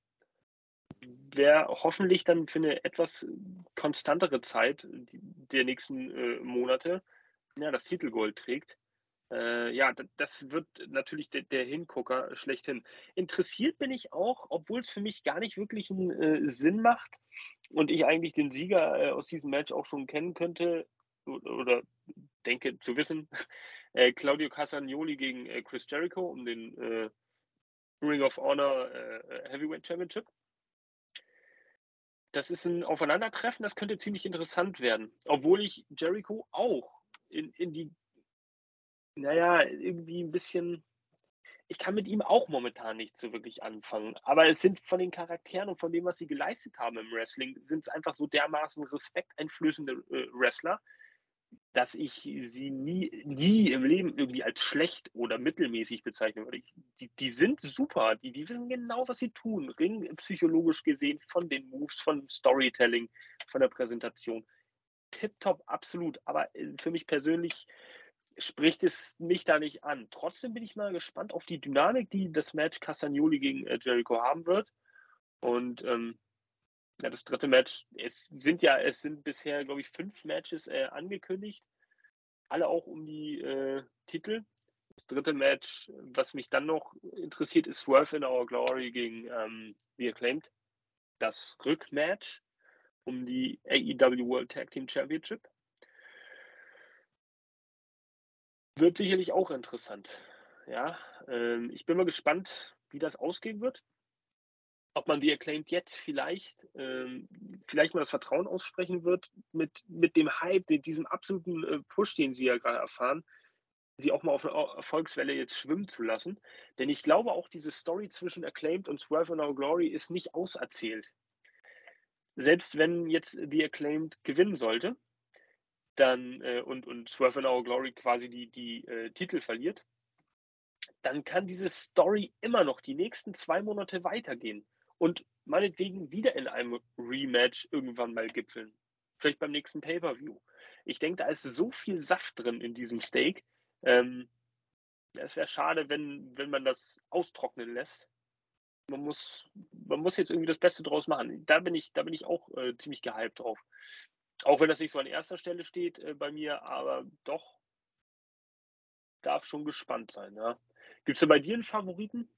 Wer hoffentlich dann für eine etwas konstantere Zeit der nächsten äh, Monate ja, das Titelgold trägt. Äh, ja, das wird natürlich der, der, Hingucker schlechthin. Interessiert bin ich auch, obwohl es für mich gar nicht wirklich einen Sinn macht und ich eigentlich den Sieger aus diesem Match auch schon kennen könnte, oder denke zu wissen, äh, Claudio Casagnoli gegen äh, Chris Jericho um den äh, Ring of Honor äh, Heavyweight Championship. Das ist ein Aufeinandertreffen, das könnte ziemlich interessant werden. Obwohl ich Jericho auch in, in die, naja, irgendwie ein bisschen, ich kann mit ihm auch momentan nicht so wirklich anfangen. Aber es sind von den Charakteren und von dem, was sie geleistet haben im Wrestling, sind es einfach so dermaßen respekteinflößende äh, Wrestler, dass ich sie nie, nie im Leben irgendwie als schlecht oder mittelmäßig bezeichnen würde. Die, die sind super, die, die wissen genau, was sie tun. Ring psychologisch gesehen, von den Moves, von Storytelling, von der Präsentation. Tipptopp, absolut. Aber äh, für mich persönlich spricht es mich da nicht an. Trotzdem bin ich mal gespannt auf die Dynamik, die das Match Castagnoli gegen äh, Jericho haben wird. Und ähm, ja, das dritte Match, es sind ja, es sind bisher, glaube ich, fünf Matches äh, angekündigt. Alle auch um die äh, Titel. Das dritte Match, was mich dann noch interessiert, ist Swerve in Our Glory gegen ähm, The Acclaimed. Das Rückmatch um die AEW World Tag Team Championship. Wird sicherlich auch interessant. Ja, ähm, ich bin mal gespannt, wie das ausgehen wird ob man die Acclaimed jetzt vielleicht, ähm, vielleicht mal das Vertrauen aussprechen wird mit, mit dem Hype, mit diesem absoluten äh, Push, den sie ja gerade erfahren, sie auch mal auf eine Erfolgswelle jetzt schwimmen zu lassen. Denn ich glaube auch, diese Story zwischen Acclaimed und Swerve in Our Glory ist nicht auserzählt. Selbst wenn jetzt die Acclaimed gewinnen sollte, dann äh, und, und Swerve in Our Glory quasi die, die äh, Titel verliert, dann kann diese Story immer noch die nächsten zwei Monate weitergehen und meinetwegen wieder in einem Rematch irgendwann mal gipfeln. Vielleicht beim nächsten Pay-Per-View. Ich denke, da ist so viel Saft drin in diesem Steak. Ähm, es wäre schade, wenn, wenn man das austrocknen lässt. Man muss, man muss jetzt irgendwie das Beste draus machen. Da bin ich, da bin ich auch äh, ziemlich gehypt drauf. Auch wenn das nicht so an erster Stelle steht äh, bei mir, aber doch darf schon gespannt sein. Ja. Gibt es da bei dir einen Favoriten?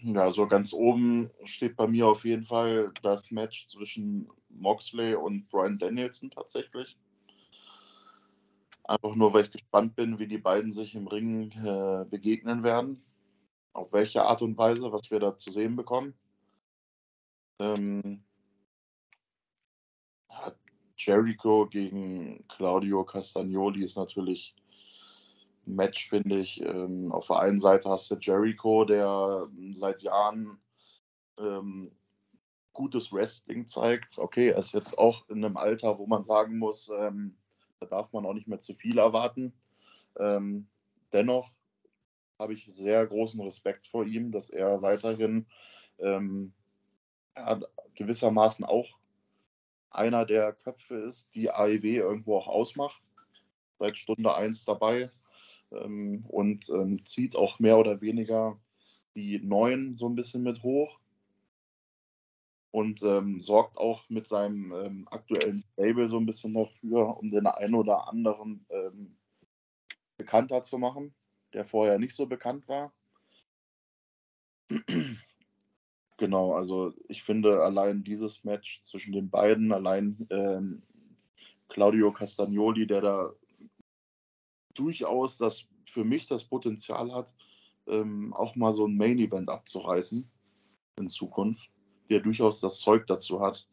Ja, so ganz oben steht bei mir auf jeden Fall das Match zwischen Moxley und Brian Danielson tatsächlich. Einfach nur, weil ich gespannt bin, wie die beiden sich im Ring äh, begegnen werden. Auf welche Art und Weise, was wir da zu sehen bekommen. Ähm, Jericho gegen Claudio Castagnoli ist natürlich Match, finde ich. Ähm, auf der einen Seite hast du Jericho, der seit Jahren ähm, gutes Wrestling zeigt. Okay, er ist jetzt auch in einem Alter, wo man sagen muss, ähm, da darf man auch nicht mehr zu viel erwarten. Ähm, dennoch habe ich sehr großen Respekt vor ihm, dass er weiterhin ähm, ja, gewissermaßen auch einer der Köpfe ist, die AEW irgendwo auch ausmacht. Seit Stunde 1 dabei ähm, und ähm, zieht auch mehr oder weniger die Neuen so ein bisschen mit hoch und ähm, sorgt auch mit seinem ähm, aktuellen Stable so ein bisschen dafür, um den einen oder anderen ähm, bekannter zu machen, der vorher nicht so bekannt war. genau, also ich finde allein dieses Match zwischen den beiden, allein ähm, Claudio Castagnoli, der da durchaus das für mich das Potenzial hat, ähm, auch mal so ein Main Event abzureißen in Zukunft der durchaus das Zeug dazu hat,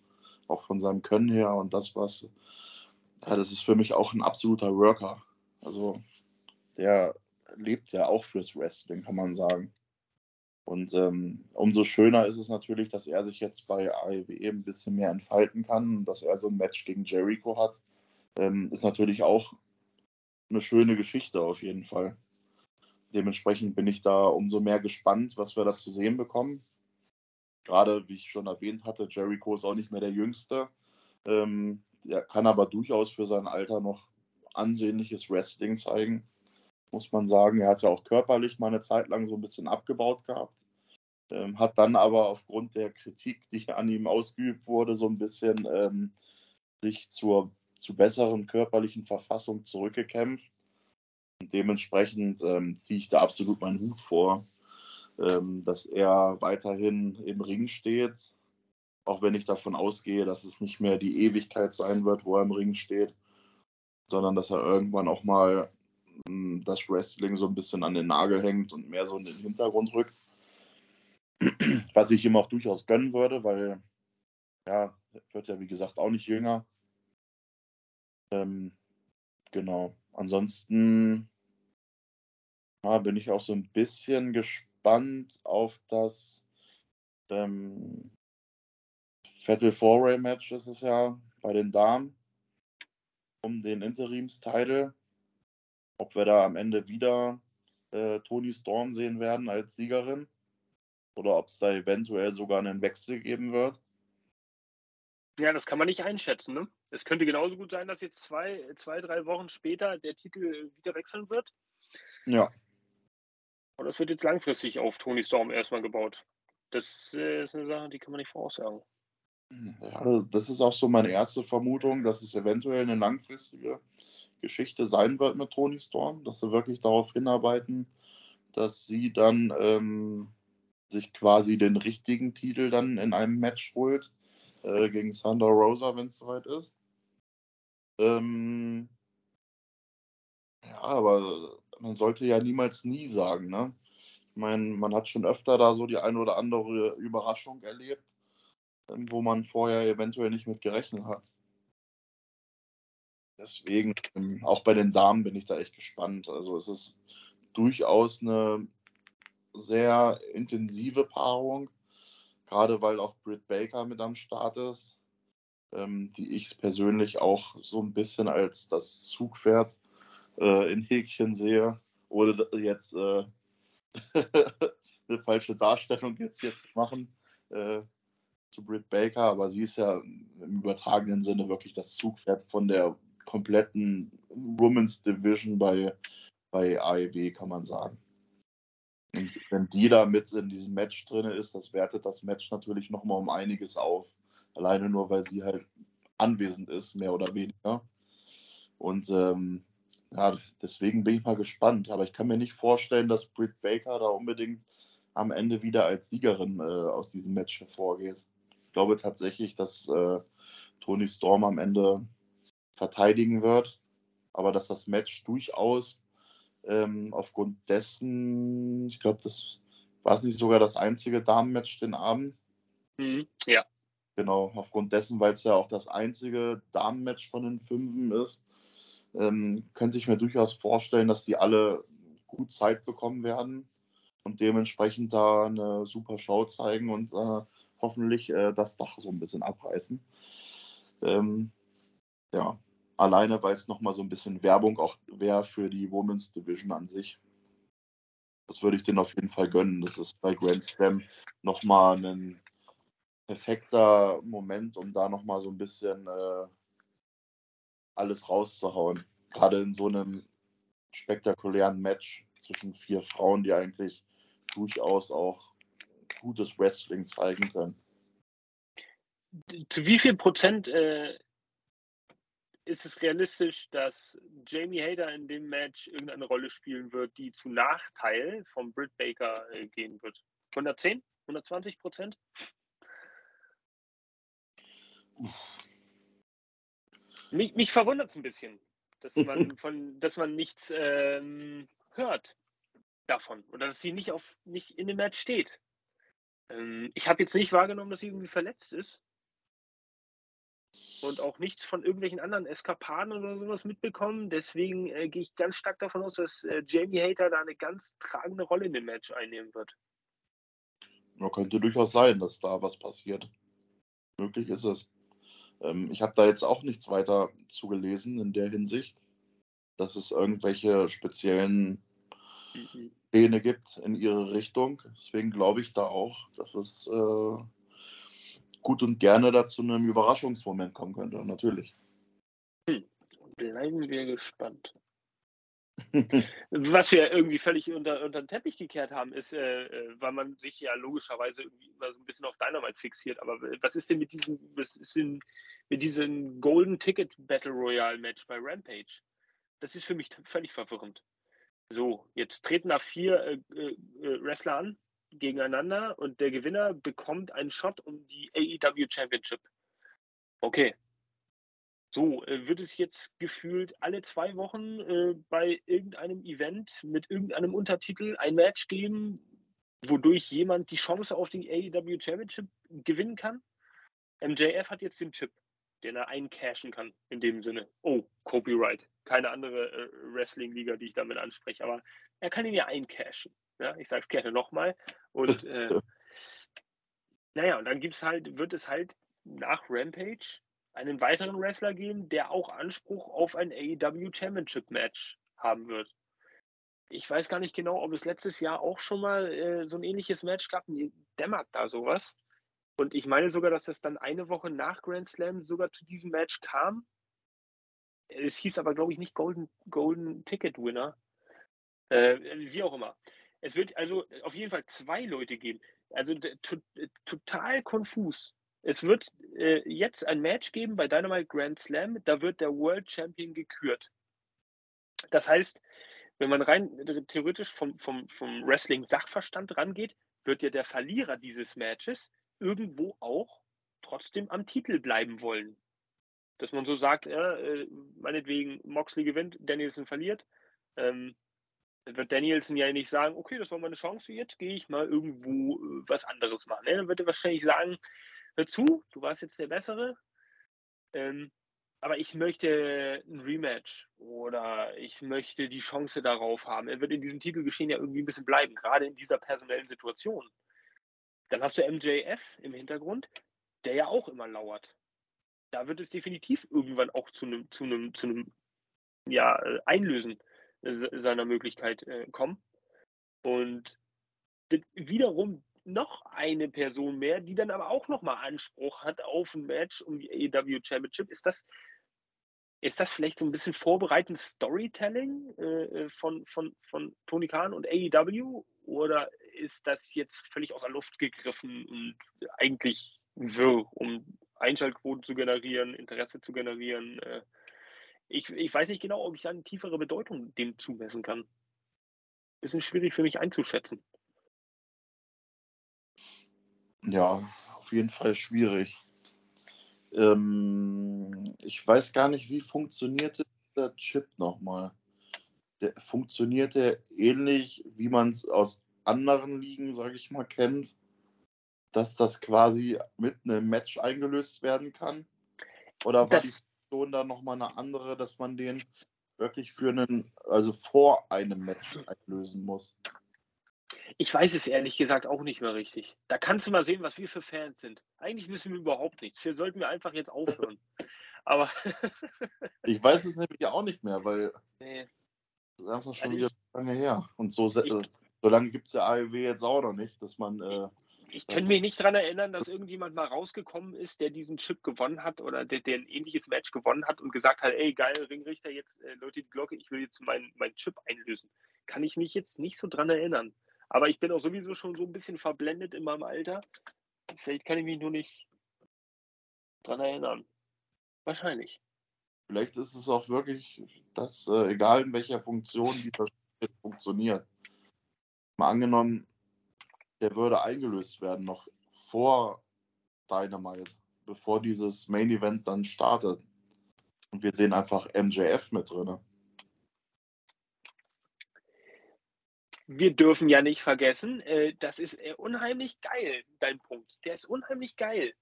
auch von seinem Können her und das, was, ja, das ist für mich auch ein absoluter Worker. Also der lebt ja auch fürs Wrestling, kann man sagen. Und ähm, umso schöner ist es natürlich, dass er sich jetzt bei AEW ein bisschen mehr entfalten kann, dass er so ein Match gegen Jericho hat. Ähm, ist natürlich auch eine schöne Geschichte auf jeden Fall. Dementsprechend bin ich da umso mehr gespannt, was wir da zu sehen bekommen. Gerade, wie ich schon erwähnt hatte, Jericho ist auch nicht mehr der Jüngste. Ähm, er kann aber durchaus für sein Alter noch ansehnliches Wrestling zeigen, muss man sagen. Er hat ja auch körperlich mal eine Zeit lang so ein bisschen abgebaut gehabt. Ähm, hat dann aber aufgrund der Kritik, die an ihm ausgeübt wurde, so ein bisschen ähm, sich zur zu besseren körperlichen Verfassung zurückgekämpft. Und dementsprechend ähm, ziehe ich da absolut meinen Hut vor ähm, dass er weiterhin im Ring steht, auch wenn ich davon ausgehe, dass es nicht mehr die Ewigkeit sein wird, wo er im Ring steht, sondern dass er irgendwann auch mal ähm, das Wrestling so ein bisschen an den Nagel hängt und mehr so in den Hintergrund rückt. Was ich ihm auch durchaus gönnen würde, weil ja, wird ja wie gesagt auch nicht jünger. Ähm, genau. Ansonsten ja, bin ich auch so ein bisschen gespannt auf das ähm, Fatal Four-Way Match ist es ja bei den Damen um den Interimstitel. Ob wir da am Ende wieder äh, Tony Storm sehen werden als Siegerin oder ob es da eventuell sogar einen Wechsel geben wird. Ja, das kann man nicht einschätzen. Ne? Es könnte genauso gut sein, dass jetzt zwei, zwei, drei Wochen später der Titel wieder wechseln wird. Ja. Und das wird jetzt langfristig auf Tony Storm erstmal gebaut. Das äh, ist eine Sache, die kann man nicht voraussagen. Ja, das ist auch so meine erste Vermutung, dass es eventuell eine langfristige Geschichte sein wird mit Tony Storm, dass sie wirklich darauf hinarbeiten, dass sie dann ähm, sich quasi den richtigen Titel dann in einem Match holt äh, gegen Thunder Rosa, wenn es soweit ist. Ähm, ja, aber man sollte ja niemals nie sagen. Ne? Ich meine, man hat schon öfter da so die eine oder andere Überraschung erlebt, ähm, wo man vorher eventuell nicht mit gerechnet hat. Deswegen, ähm, auch bei den Damen bin ich da echt gespannt. Also es ist durchaus eine sehr intensive Paarung, gerade weil auch Britt Baker mit am Start ist, ähm, die ich persönlich auch so ein bisschen als das Zugpferd äh, in Häkchen sehe, ohne jetzt äh, eine falsche Darstellung jetzt hier zu machen. Äh, zu Britt Baker, aber sie ist ja im übertragenen Sinne wirklich das Zugpferd von der kompletten Women's Division bei, bei AEW, kann man sagen. Und wenn die da mit in diesem Match drin ist, das wertet das Match natürlich nochmal um einiges auf. Alleine nur, weil sie halt anwesend ist, mehr oder weniger. Und ähm, ja, deswegen bin ich mal gespannt. Aber ich kann mir nicht vorstellen, dass Britt Baker da unbedingt am Ende wieder als Siegerin äh, aus diesem Match hervorgeht. Ich glaube tatsächlich, dass äh, Tony Storm am Ende verteidigen wird, aber dass das Match durchaus ähm, aufgrund dessen, ich glaube, das war es nicht sogar das einzige Damenmatch den Abend. Mhm, ja. Genau, aufgrund dessen, weil es ja auch das einzige Damenmatch von den Fünfen ist, ähm, könnte ich mir durchaus vorstellen, dass die alle gut Zeit bekommen werden und dementsprechend da eine super Show zeigen und äh, hoffentlich äh, das Dach so ein bisschen abreißen. Ähm, ja, alleine, weil es nochmal so ein bisschen Werbung auch wäre für die Women's Division an sich. Das würde ich denen auf jeden Fall gönnen. Das ist bei Grand Slam nochmal ein perfekter Moment, um da nochmal so ein bisschen äh, alles rauszuhauen. Gerade in so einem spektakulären Match zwischen vier Frauen, die eigentlich durchaus auch gutes Wrestling zeigen können. Zu wie viel Prozent äh, ist es realistisch, dass Jamie Hader in dem Match irgendeine Rolle spielen wird, die zu Nachteil von Britt Baker äh, gehen wird? 110? 120 Prozent? Mich, mich verwundert es ein bisschen, dass man, von, dass man nichts ähm, hört davon oder dass sie nicht, auf, nicht in dem Match steht. Ähm, ich habe jetzt nicht wahrgenommen, dass sie irgendwie verletzt ist und auch nichts von irgendwelchen anderen Eskapaden oder sowas mitbekommen. Deswegen äh, gehe ich ganz stark davon aus, dass äh, Jamie Hater da eine ganz tragende Rolle in dem Match einnehmen wird. Ja, könnte durchaus sein, dass da was passiert. Möglich ist es. Ähm, ich habe da jetzt auch nichts weiter zugelesen in der Hinsicht, dass es irgendwelche speziellen mhm. Pläne gibt in ihre Richtung. Deswegen glaube ich da auch, dass es äh, gut und gerne dazu einem Überraschungsmoment kommen könnte, natürlich. Hm. Bleiben wir gespannt. Was wir irgendwie völlig unter, unter den Teppich gekehrt haben, ist, äh, äh, weil man sich ja logischerweise irgendwie immer so ein bisschen auf Dynamite fixiert. Aber was ist denn mit diesem, was ist denn mit diesem Golden Ticket Battle Royale Match bei Rampage? Das ist für mich völlig verwirrend. So, jetzt treten da vier äh, äh, äh Wrestler an gegeneinander und der Gewinner bekommt einen Shot um die AEW Championship. Okay, so, äh, wird es jetzt gefühlt alle zwei Wochen äh, bei irgendeinem Event mit irgendeinem Untertitel ein Match geben, wodurch jemand die Chance auf die AEW Championship gewinnen kann? MJF hat jetzt den Chip, den er eincashen kann, in dem Sinne. Oh, Copyright. Keine andere äh, Wrestling-Liga, die ich damit anspreche, aber er kann ihn ja eincashen. Ja, ich sage es gerne nochmal. Und äh, naja, und dann gibt's halt, wird es halt nach Rampage einen weiteren Wrestler geben, der auch Anspruch auf ein AEW Championship Match haben wird. Ich weiß gar nicht genau, ob es letztes Jahr auch schon mal äh, so ein ähnliches Match gab. Mir dämmert da sowas. Und ich meine sogar, dass es dann eine Woche nach Grand Slam sogar zu diesem Match kam. Es hieß aber, glaube ich, nicht Golden, Golden Ticket Winner. Äh, wie auch immer. Es wird also auf jeden Fall zwei Leute geben. Also total konfus. Es wird äh, jetzt ein Match geben bei Dynamite Grand Slam, da wird der World Champion gekürt. Das heißt, wenn man rein theoretisch vom, vom, vom Wrestling-Sachverstand rangeht, wird ja der Verlierer dieses Matches irgendwo auch trotzdem am Titel bleiben wollen. Dass man so sagt, äh, meinetwegen Moxley gewinnt, Danielson verliert. Ähm, dann wird Danielson ja nicht sagen, okay, das war meine Chance, jetzt gehe ich mal irgendwo äh, was anderes machen. Ja, dann wird er wahrscheinlich sagen, hör zu, du warst jetzt der Bessere, ähm, aber ich möchte ein Rematch oder ich möchte die Chance darauf haben. Er wird in diesem Titelgeschehen ja irgendwie ein bisschen bleiben, gerade in dieser personellen Situation. Dann hast du MJF im Hintergrund, der ja auch immer lauert. Da wird es definitiv irgendwann auch zu einem, zu einem, zu einem ja, äh, Einlösen seiner Möglichkeit äh, kommen. Und wiederum noch eine Person mehr, die dann aber auch nochmal Anspruch hat auf ein Match um die AEW Championship. Ist das, ist das vielleicht so ein bisschen vorbereitendes Storytelling äh, von, von, von Tony Khan und AEW? Oder ist das jetzt völlig aus der Luft gegriffen und eigentlich wirr, um Einschaltquoten zu generieren, Interesse zu generieren? Äh, ich, ich weiß nicht genau, ob ich da eine tiefere Bedeutung dem zumessen kann. Bisschen schwierig für mich einzuschätzen. Ja, auf jeden Fall schwierig. Ähm, ich weiß gar nicht, wie funktionierte der Chip nochmal. Der funktionierte ähnlich, wie man es aus anderen Ligen, sage ich mal, kennt, dass das quasi mit einem Match eingelöst werden kann? Oder war das, die Funktion da nochmal eine andere, dass man den wirklich für einen, also vor einem Match einlösen muss? Ich weiß es ehrlich gesagt auch nicht mehr richtig. Da kannst du mal sehen, was wir für Fans sind. Eigentlich wissen wir überhaupt nichts. Wir sollten wir einfach jetzt aufhören. Aber. ich weiß es nämlich auch nicht mehr, weil. Nee. Das ist einfach schon also wieder ich, lange her. Und so, ich, so lange gibt es der AEW jetzt auch noch nicht, dass man. Äh, ich kann mich nicht daran erinnern, dass irgendjemand mal rausgekommen ist, der diesen Chip gewonnen hat oder der, der ein ähnliches Match gewonnen hat und gesagt hat, ey, geil, Ringrichter, jetzt äh, Leute die Glocke, ich will jetzt meinen mein Chip einlösen. Kann ich mich jetzt nicht so dran erinnern. Aber ich bin auch sowieso schon so ein bisschen verblendet in meinem Alter. Vielleicht kann ich mich nur nicht dran erinnern. Wahrscheinlich. Vielleicht ist es auch wirklich, dass äh, egal in welcher Funktion dieser Schritt funktioniert. Mal angenommen, der würde eingelöst werden noch vor Dynamite, bevor dieses Main Event dann startet. Und wir sehen einfach MJF mit drin. Wir dürfen ja nicht vergessen, äh, das ist äh, unheimlich geil, dein Punkt. Der ist unheimlich geil.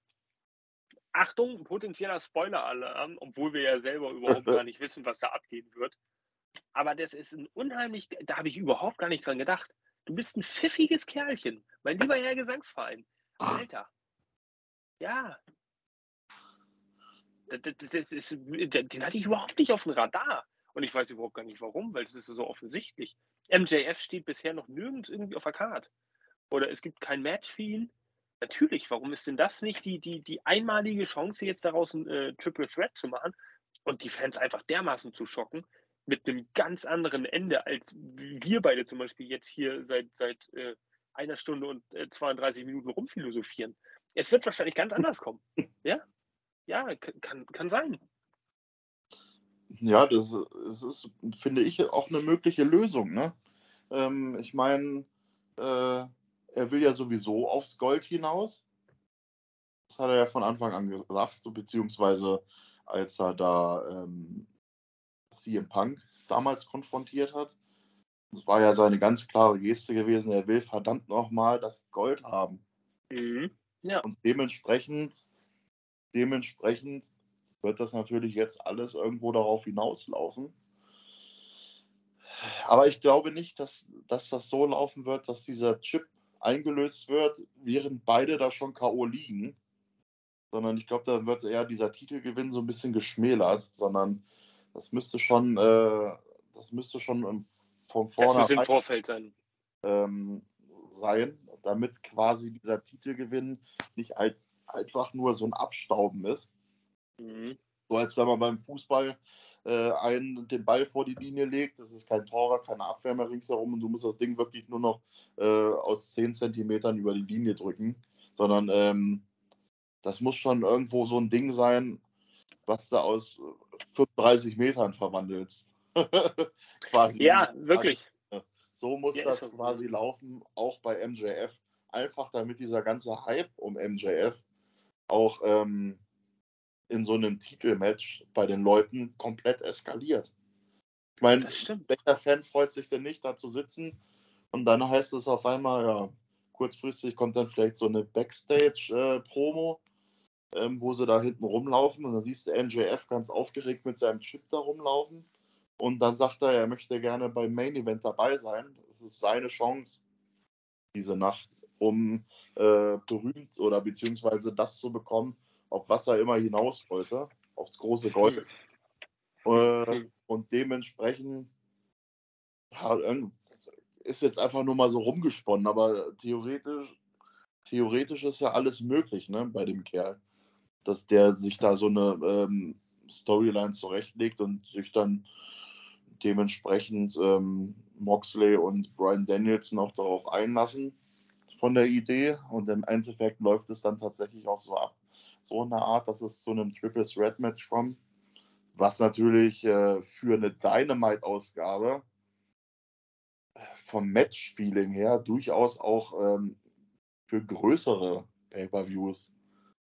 Achtung, potenzieller Spoiler-Alarm, obwohl wir ja selber überhaupt gar nicht wissen, was da abgehen wird. Aber das ist ein unheimlich, da habe ich überhaupt gar nicht dran gedacht. Du bist ein pfiffiges Kerlchen, mein lieber Herr Gesangsverein. Alter. Ja. Das, das, das ist, den hatte ich überhaupt nicht auf dem Radar. Und ich weiß überhaupt gar nicht warum, weil das ist so offensichtlich. MJF steht bisher noch nirgends irgendwie auf der Karte. Oder es gibt kein Match für ihn. Natürlich, warum ist denn das nicht die, die, die einmalige Chance, jetzt daraus ein äh, Triple Threat zu machen und die Fans einfach dermaßen zu schocken, mit einem ganz anderen Ende, als wir beide zum Beispiel jetzt hier seit, seit äh, einer Stunde und äh, 32 Minuten rumphilosophieren. Es wird wahrscheinlich ganz anders kommen. Ja? Ja, kann, kann sein. Ja, das, das ist, finde ich, auch eine mögliche Lösung. Ne? Ähm, ich meine, äh, er will ja sowieso aufs Gold hinaus. Das hat er ja von Anfang an gesagt, so, beziehungsweise als er da ähm, CM Punk damals konfrontiert hat. Das war ja seine ganz klare Geste gewesen, er will verdammt nochmal das Gold haben. Mhm. Ja. Und dementsprechend, dementsprechend wird das natürlich jetzt alles irgendwo darauf hinauslaufen. Aber ich glaube nicht, dass, dass das so laufen wird, dass dieser Chip eingelöst wird, während beide da schon K.O. liegen. Sondern ich glaube, da wird eher dieser Titelgewinn so ein bisschen geschmälert, sondern das müsste schon, äh, das müsste schon von vorne. Das im Vorfeld sein. Ähm, sein, damit quasi dieser Titelgewinn nicht einfach nur so ein Abstauben ist, Mhm. So als wenn man beim Fußball äh, einen den Ball vor die Linie legt. Das ist kein Torer, keine Abwehr mehr ringsherum und du musst das Ding wirklich nur noch äh, aus 10 Zentimetern über die Linie drücken. Sondern ähm, das muss schon irgendwo so ein Ding sein, was du aus 35 Metern verwandelst. quasi. Ja, wirklich. So muss ja, das quasi gut. laufen, auch bei MJF. Einfach damit dieser ganze Hype um MJF auch ähm, in so einem Titelmatch bei den Leuten komplett eskaliert. Ich meine, welcher Fan freut sich denn nicht, da zu sitzen und dann heißt es auf einmal, ja, kurzfristig kommt dann vielleicht so eine Backstage-Promo, äh, ähm, wo sie da hinten rumlaufen und dann siehst du MJF ganz aufgeregt mit seinem Chip da rumlaufen und dann sagt er, er möchte gerne beim Main Event dabei sein. Es ist seine Chance diese Nacht, um äh, berühmt oder beziehungsweise das zu bekommen, auf was er immer hinaus wollte, aufs große Gold. Äh, und dementsprechend ja, ist jetzt einfach nur mal so rumgesponnen, aber theoretisch theoretisch ist ja alles möglich, ne, bei dem Kerl. Dass der sich da so eine ähm, Storyline zurechtlegt und sich dann dementsprechend ähm, Moxley und Brian Danielson auch darauf einlassen von der Idee. Und im Endeffekt läuft es dann tatsächlich auch so ab. So eine Art, dass es zu einem Triple Threat Match kommt. Was natürlich äh, für eine Dynamite-Ausgabe äh, vom Match-Feeling her durchaus auch ähm, für größere Pay-Per-Views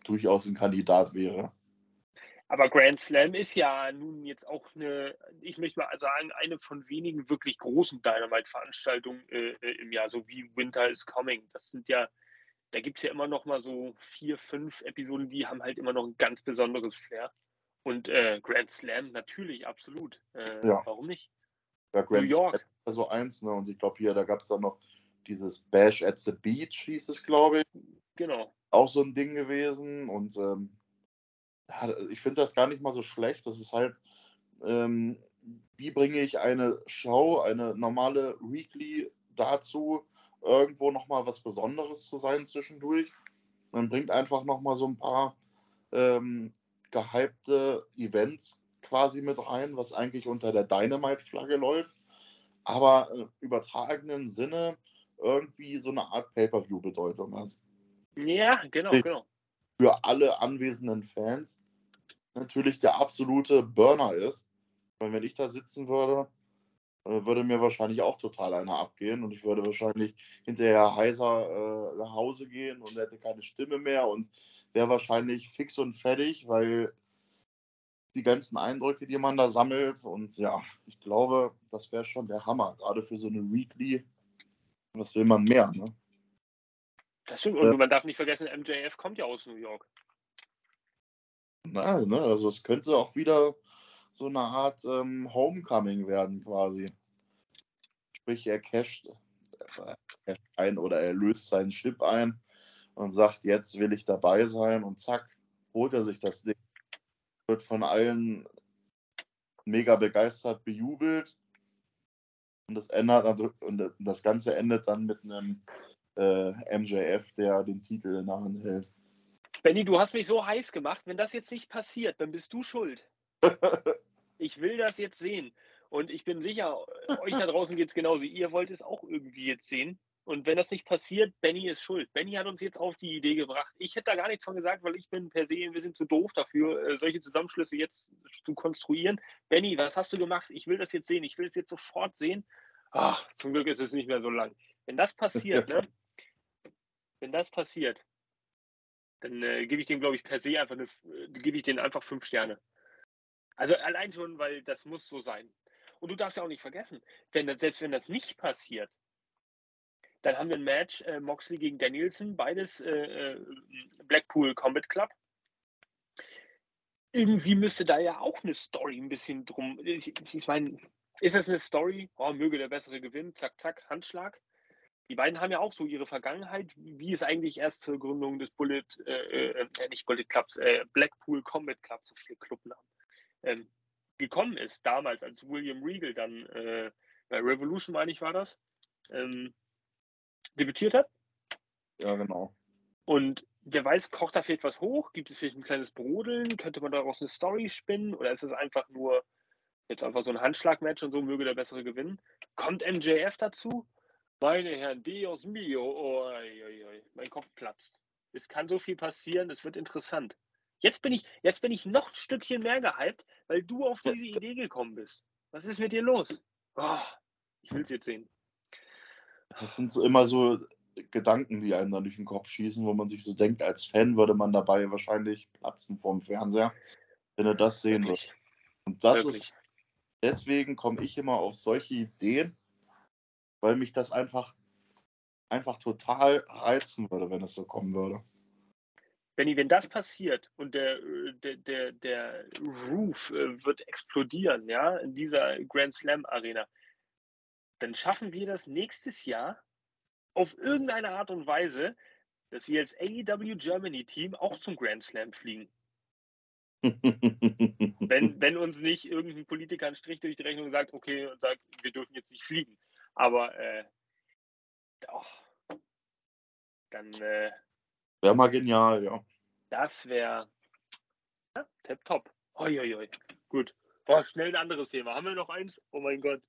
durchaus ein Kandidat wäre. Aber Grand Slam ist ja nun jetzt auch eine, ich möchte mal sagen, eine von wenigen wirklich großen Dynamite-Veranstaltungen äh, äh, im Jahr, so wie Winter is Coming. Das sind ja, da gibt es ja immer noch mal so vier, fünf Episoden, die haben halt immer noch ein ganz besonderes Flair. Und äh, Grand Slam natürlich, absolut. Äh, ja. Warum nicht? Ja, Grand New York. Slam also eins, ne? Und ich glaube hier, da gab es dann noch dieses Bash at the Beach, hieß es, glaube ich. Genau. Auch so ein Ding gewesen. Und ähm, ich finde das gar nicht mal so schlecht. Das ist halt, ähm, wie bringe ich eine Show, eine normale Weekly dazu, irgendwo nochmal was Besonderes zu sein zwischendurch. Man bringt einfach nochmal so ein paar ähm, gehypte Events quasi mit rein, was eigentlich unter der Dynamite-Flagge läuft, aber äh, übertragenen Sinne irgendwie so eine Art Pay-Per-View-Bedeutung hat. Ja, genau, genau für alle anwesenden Fans natürlich der absolute Burner ist. Weil wenn ich da sitzen würde, würde mir wahrscheinlich auch total einer abgehen und ich würde wahrscheinlich hinterher heiser äh, nach Hause gehen und hätte keine Stimme mehr und wäre wahrscheinlich fix und fertig, weil die ganzen Eindrücke, die man da sammelt und ja, ich glaube, das wäre schon der Hammer, gerade für so eine Weekly. Was will man mehr, ne? Das stimmt. Und ja. man darf nicht vergessen, MJF kommt ja aus New York. Nein, ne? Also es könnte auch wieder so eine Art ähm, Homecoming werden, quasi. Sprich, er casht, ein oder er löst seinen Chip ein und sagt, jetzt will ich dabei sein und zack, holt er sich das Ding. Wird von allen mega begeistert bejubelt. Und das, ändert, und das Ganze endet dann mit einem äh, MJF, der den Titel in der Hand hält. Benny, du hast mich so heiß gemacht. Wenn das jetzt nicht passiert, dann bist du schuld. Ich will das jetzt sehen. Und ich bin sicher, euch da draußen geht es genauso. Ihr wollt es auch irgendwie jetzt sehen. Und wenn das nicht passiert, Benny ist schuld. Benny hat uns jetzt auf die Idee gebracht. Ich hätte da gar nichts von gesagt, weil ich bin per se ein bisschen zu doof dafür, äh, solche Zusammenschlüsse jetzt zu konstruieren. Benny, was hast du gemacht? Ich will das jetzt sehen. Ich will es jetzt sofort sehen. Ach, zum Glück ist es nicht mehr so lang. Wenn das passiert, ne, wenn das passiert, dann äh, gebe ich dem, glaube ich, per se einfach eine, gebe ich denen einfach fünf Sterne. Also allein schon, weil das muss so sein. Und du darfst ja auch nicht vergessen, wenn das, selbst wenn das nicht passiert, dann haben wir ein Match, äh, Moxley gegen Danielson, beides äh, äh Blackpool Combat Club. Irgendwie müsste da ja auch eine Story ein bisschen drum. Ich, ich meine, ist das eine Story? Oh, möge der bessere gewinnen, zack, zack, Handschlag die beiden haben ja auch so ihre Vergangenheit, wie es eigentlich erst zur Gründung des Bullet, äh, äh, äh, nicht Bullet Clubs, Blackpool Combat Club, so viele Clubnamen, ähm, gekommen ist. Damals, als William Regal dann äh, bei Revolution, meine ich, war das, ähm, debütiert hat. Ja, genau. Und der weiß, kocht da vielleicht was hoch? Gibt es vielleicht ein kleines Brodeln? Könnte man daraus eine Story spinnen? Oder ist es einfach nur jetzt einfach so ein Handschlagmatch und so möge der bessere gewinnen? Kommt MJF dazu? Meine Herren, Dios mio, oh, oi, oi. mein Kopf platzt. Es kann so viel passieren, es wird interessant. Jetzt bin ich, jetzt bin ich noch ein Stückchen mehr gehypt, weil du auf diese Idee gekommen bist. Was ist mit dir los? Oh, ich will es jetzt sehen. Das sind so immer so Gedanken, die einem da durch den Kopf schießen, wo man sich so denkt, als Fan würde man dabei wahrscheinlich platzen vorm Fernseher, wenn er das sehen würde. Und das Wirklich? ist, deswegen komme ich immer auf solche Ideen, weil mich das einfach, einfach total reizen würde, wenn es so kommen würde. Benny, wenn das passiert und der, der, der, der Roof äh, wird explodieren, ja, in dieser Grand Slam Arena, dann schaffen wir das nächstes Jahr auf irgendeine Art und Weise, dass wir als AEW Germany Team auch zum Grand Slam fliegen. wenn, wenn uns nicht irgendein Politiker einen Strich durch die Rechnung sagt, okay, und sagt, wir dürfen jetzt nicht fliegen. Aber äh, oh, dann, äh, Wäre mal genial, ja. Das wäre ja, tip top. Hoi, hoi, hoi. Gut. Boah, schnell ein anderes Thema. Haben wir noch eins? Oh mein Gott.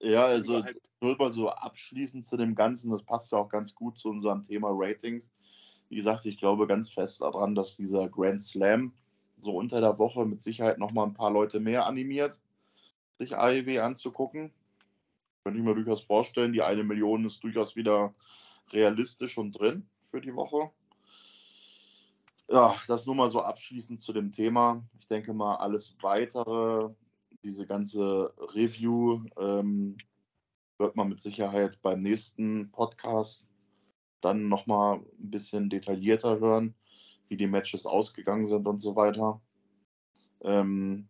Ja, also nur mal so abschließend zu dem Ganzen, das passt ja auch ganz gut zu unserem Thema Ratings. Wie gesagt, ich glaube ganz fest daran, dass dieser Grand Slam so unter der Woche mit Sicherheit nochmal ein paar Leute mehr animiert, sich AEW anzugucken. Könnte ich mir durchaus vorstellen, die eine Million ist durchaus wieder realistisch und drin für die Woche. Ja, das nur mal so abschließend zu dem Thema. Ich denke mal, alles weitere, diese ganze Review, ähm, wird man mit Sicherheit beim nächsten Podcast dann nochmal ein bisschen detaillierter hören, wie die Matches ausgegangen sind und so weiter. Ähm,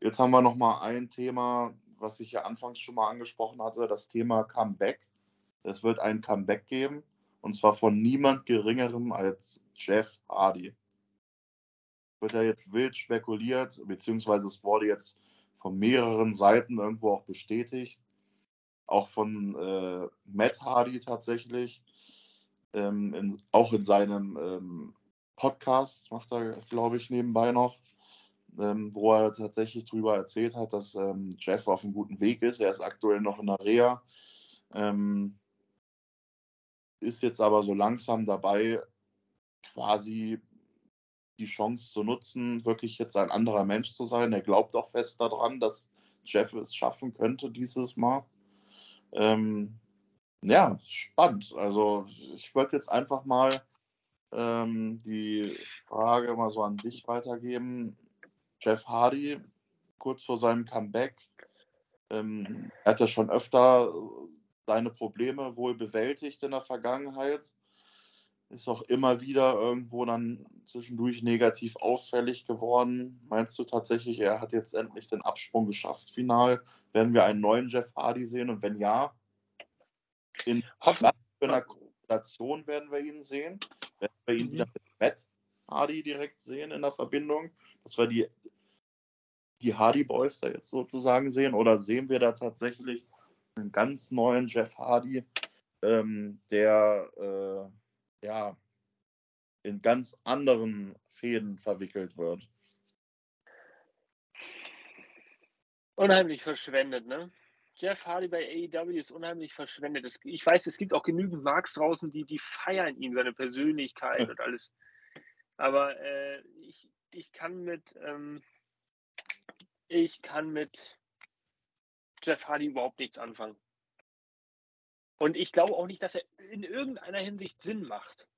jetzt haben wir nochmal ein Thema, was ich ja anfangs schon mal angesprochen hatte, das Thema Comeback. Es wird ein Comeback geben und zwar von niemand Geringerem als Jeff Hardy. Wird ja jetzt wild spekuliert, beziehungsweise es wurde jetzt von mehreren Seiten irgendwo auch bestätigt. Auch von äh, Matt Hardy tatsächlich. Ähm, in, auch in seinem ähm, Podcast macht er, glaube ich, nebenbei noch, ähm, wo er tatsächlich darüber erzählt hat, dass ähm, Jeff auf einem guten Weg ist. Er ist aktuell noch in der Reha. Ähm, ist jetzt aber so langsam dabei, quasi die Chance zu nutzen, wirklich jetzt ein anderer Mensch zu sein. Er glaubt auch fest daran, dass Jeff es schaffen könnte dieses Mal. Ähm, ja, spannend. Also ich würde jetzt einfach mal ähm, die Frage mal so an dich weitergeben. Jeff Hardy, kurz vor seinem Comeback, ähm, er hat ja schon öfter seine Probleme wohl bewältigt in der Vergangenheit ist auch immer wieder irgendwo dann zwischendurch negativ auffällig geworden. Meinst du tatsächlich, er hat jetzt endlich den Absprung geschafft, final? Werden wir einen neuen Jeff Hardy sehen? Und wenn ja, in einer Konstellation werden wir ihn sehen? Werden wir ihn mhm. wieder mit Matt Hardy direkt sehen in der Verbindung? Dass wir die, die Hardy Boys da jetzt sozusagen sehen? Oder sehen wir da tatsächlich einen ganz neuen Jeff Hardy, ähm, der äh, ja, in ganz anderen Fäden verwickelt wird. Unheimlich verschwendet, ne? Jeff Hardy bei AEW ist unheimlich verschwendet. Ich weiß, es gibt auch genügend Marks draußen, die, die feiern ihn, seine Persönlichkeit und alles. Aber äh, ich, ich kann mit ähm, ich kann mit Jeff Hardy überhaupt nichts anfangen. Und ich glaube auch nicht, dass er in irgendeiner Hinsicht Sinn macht.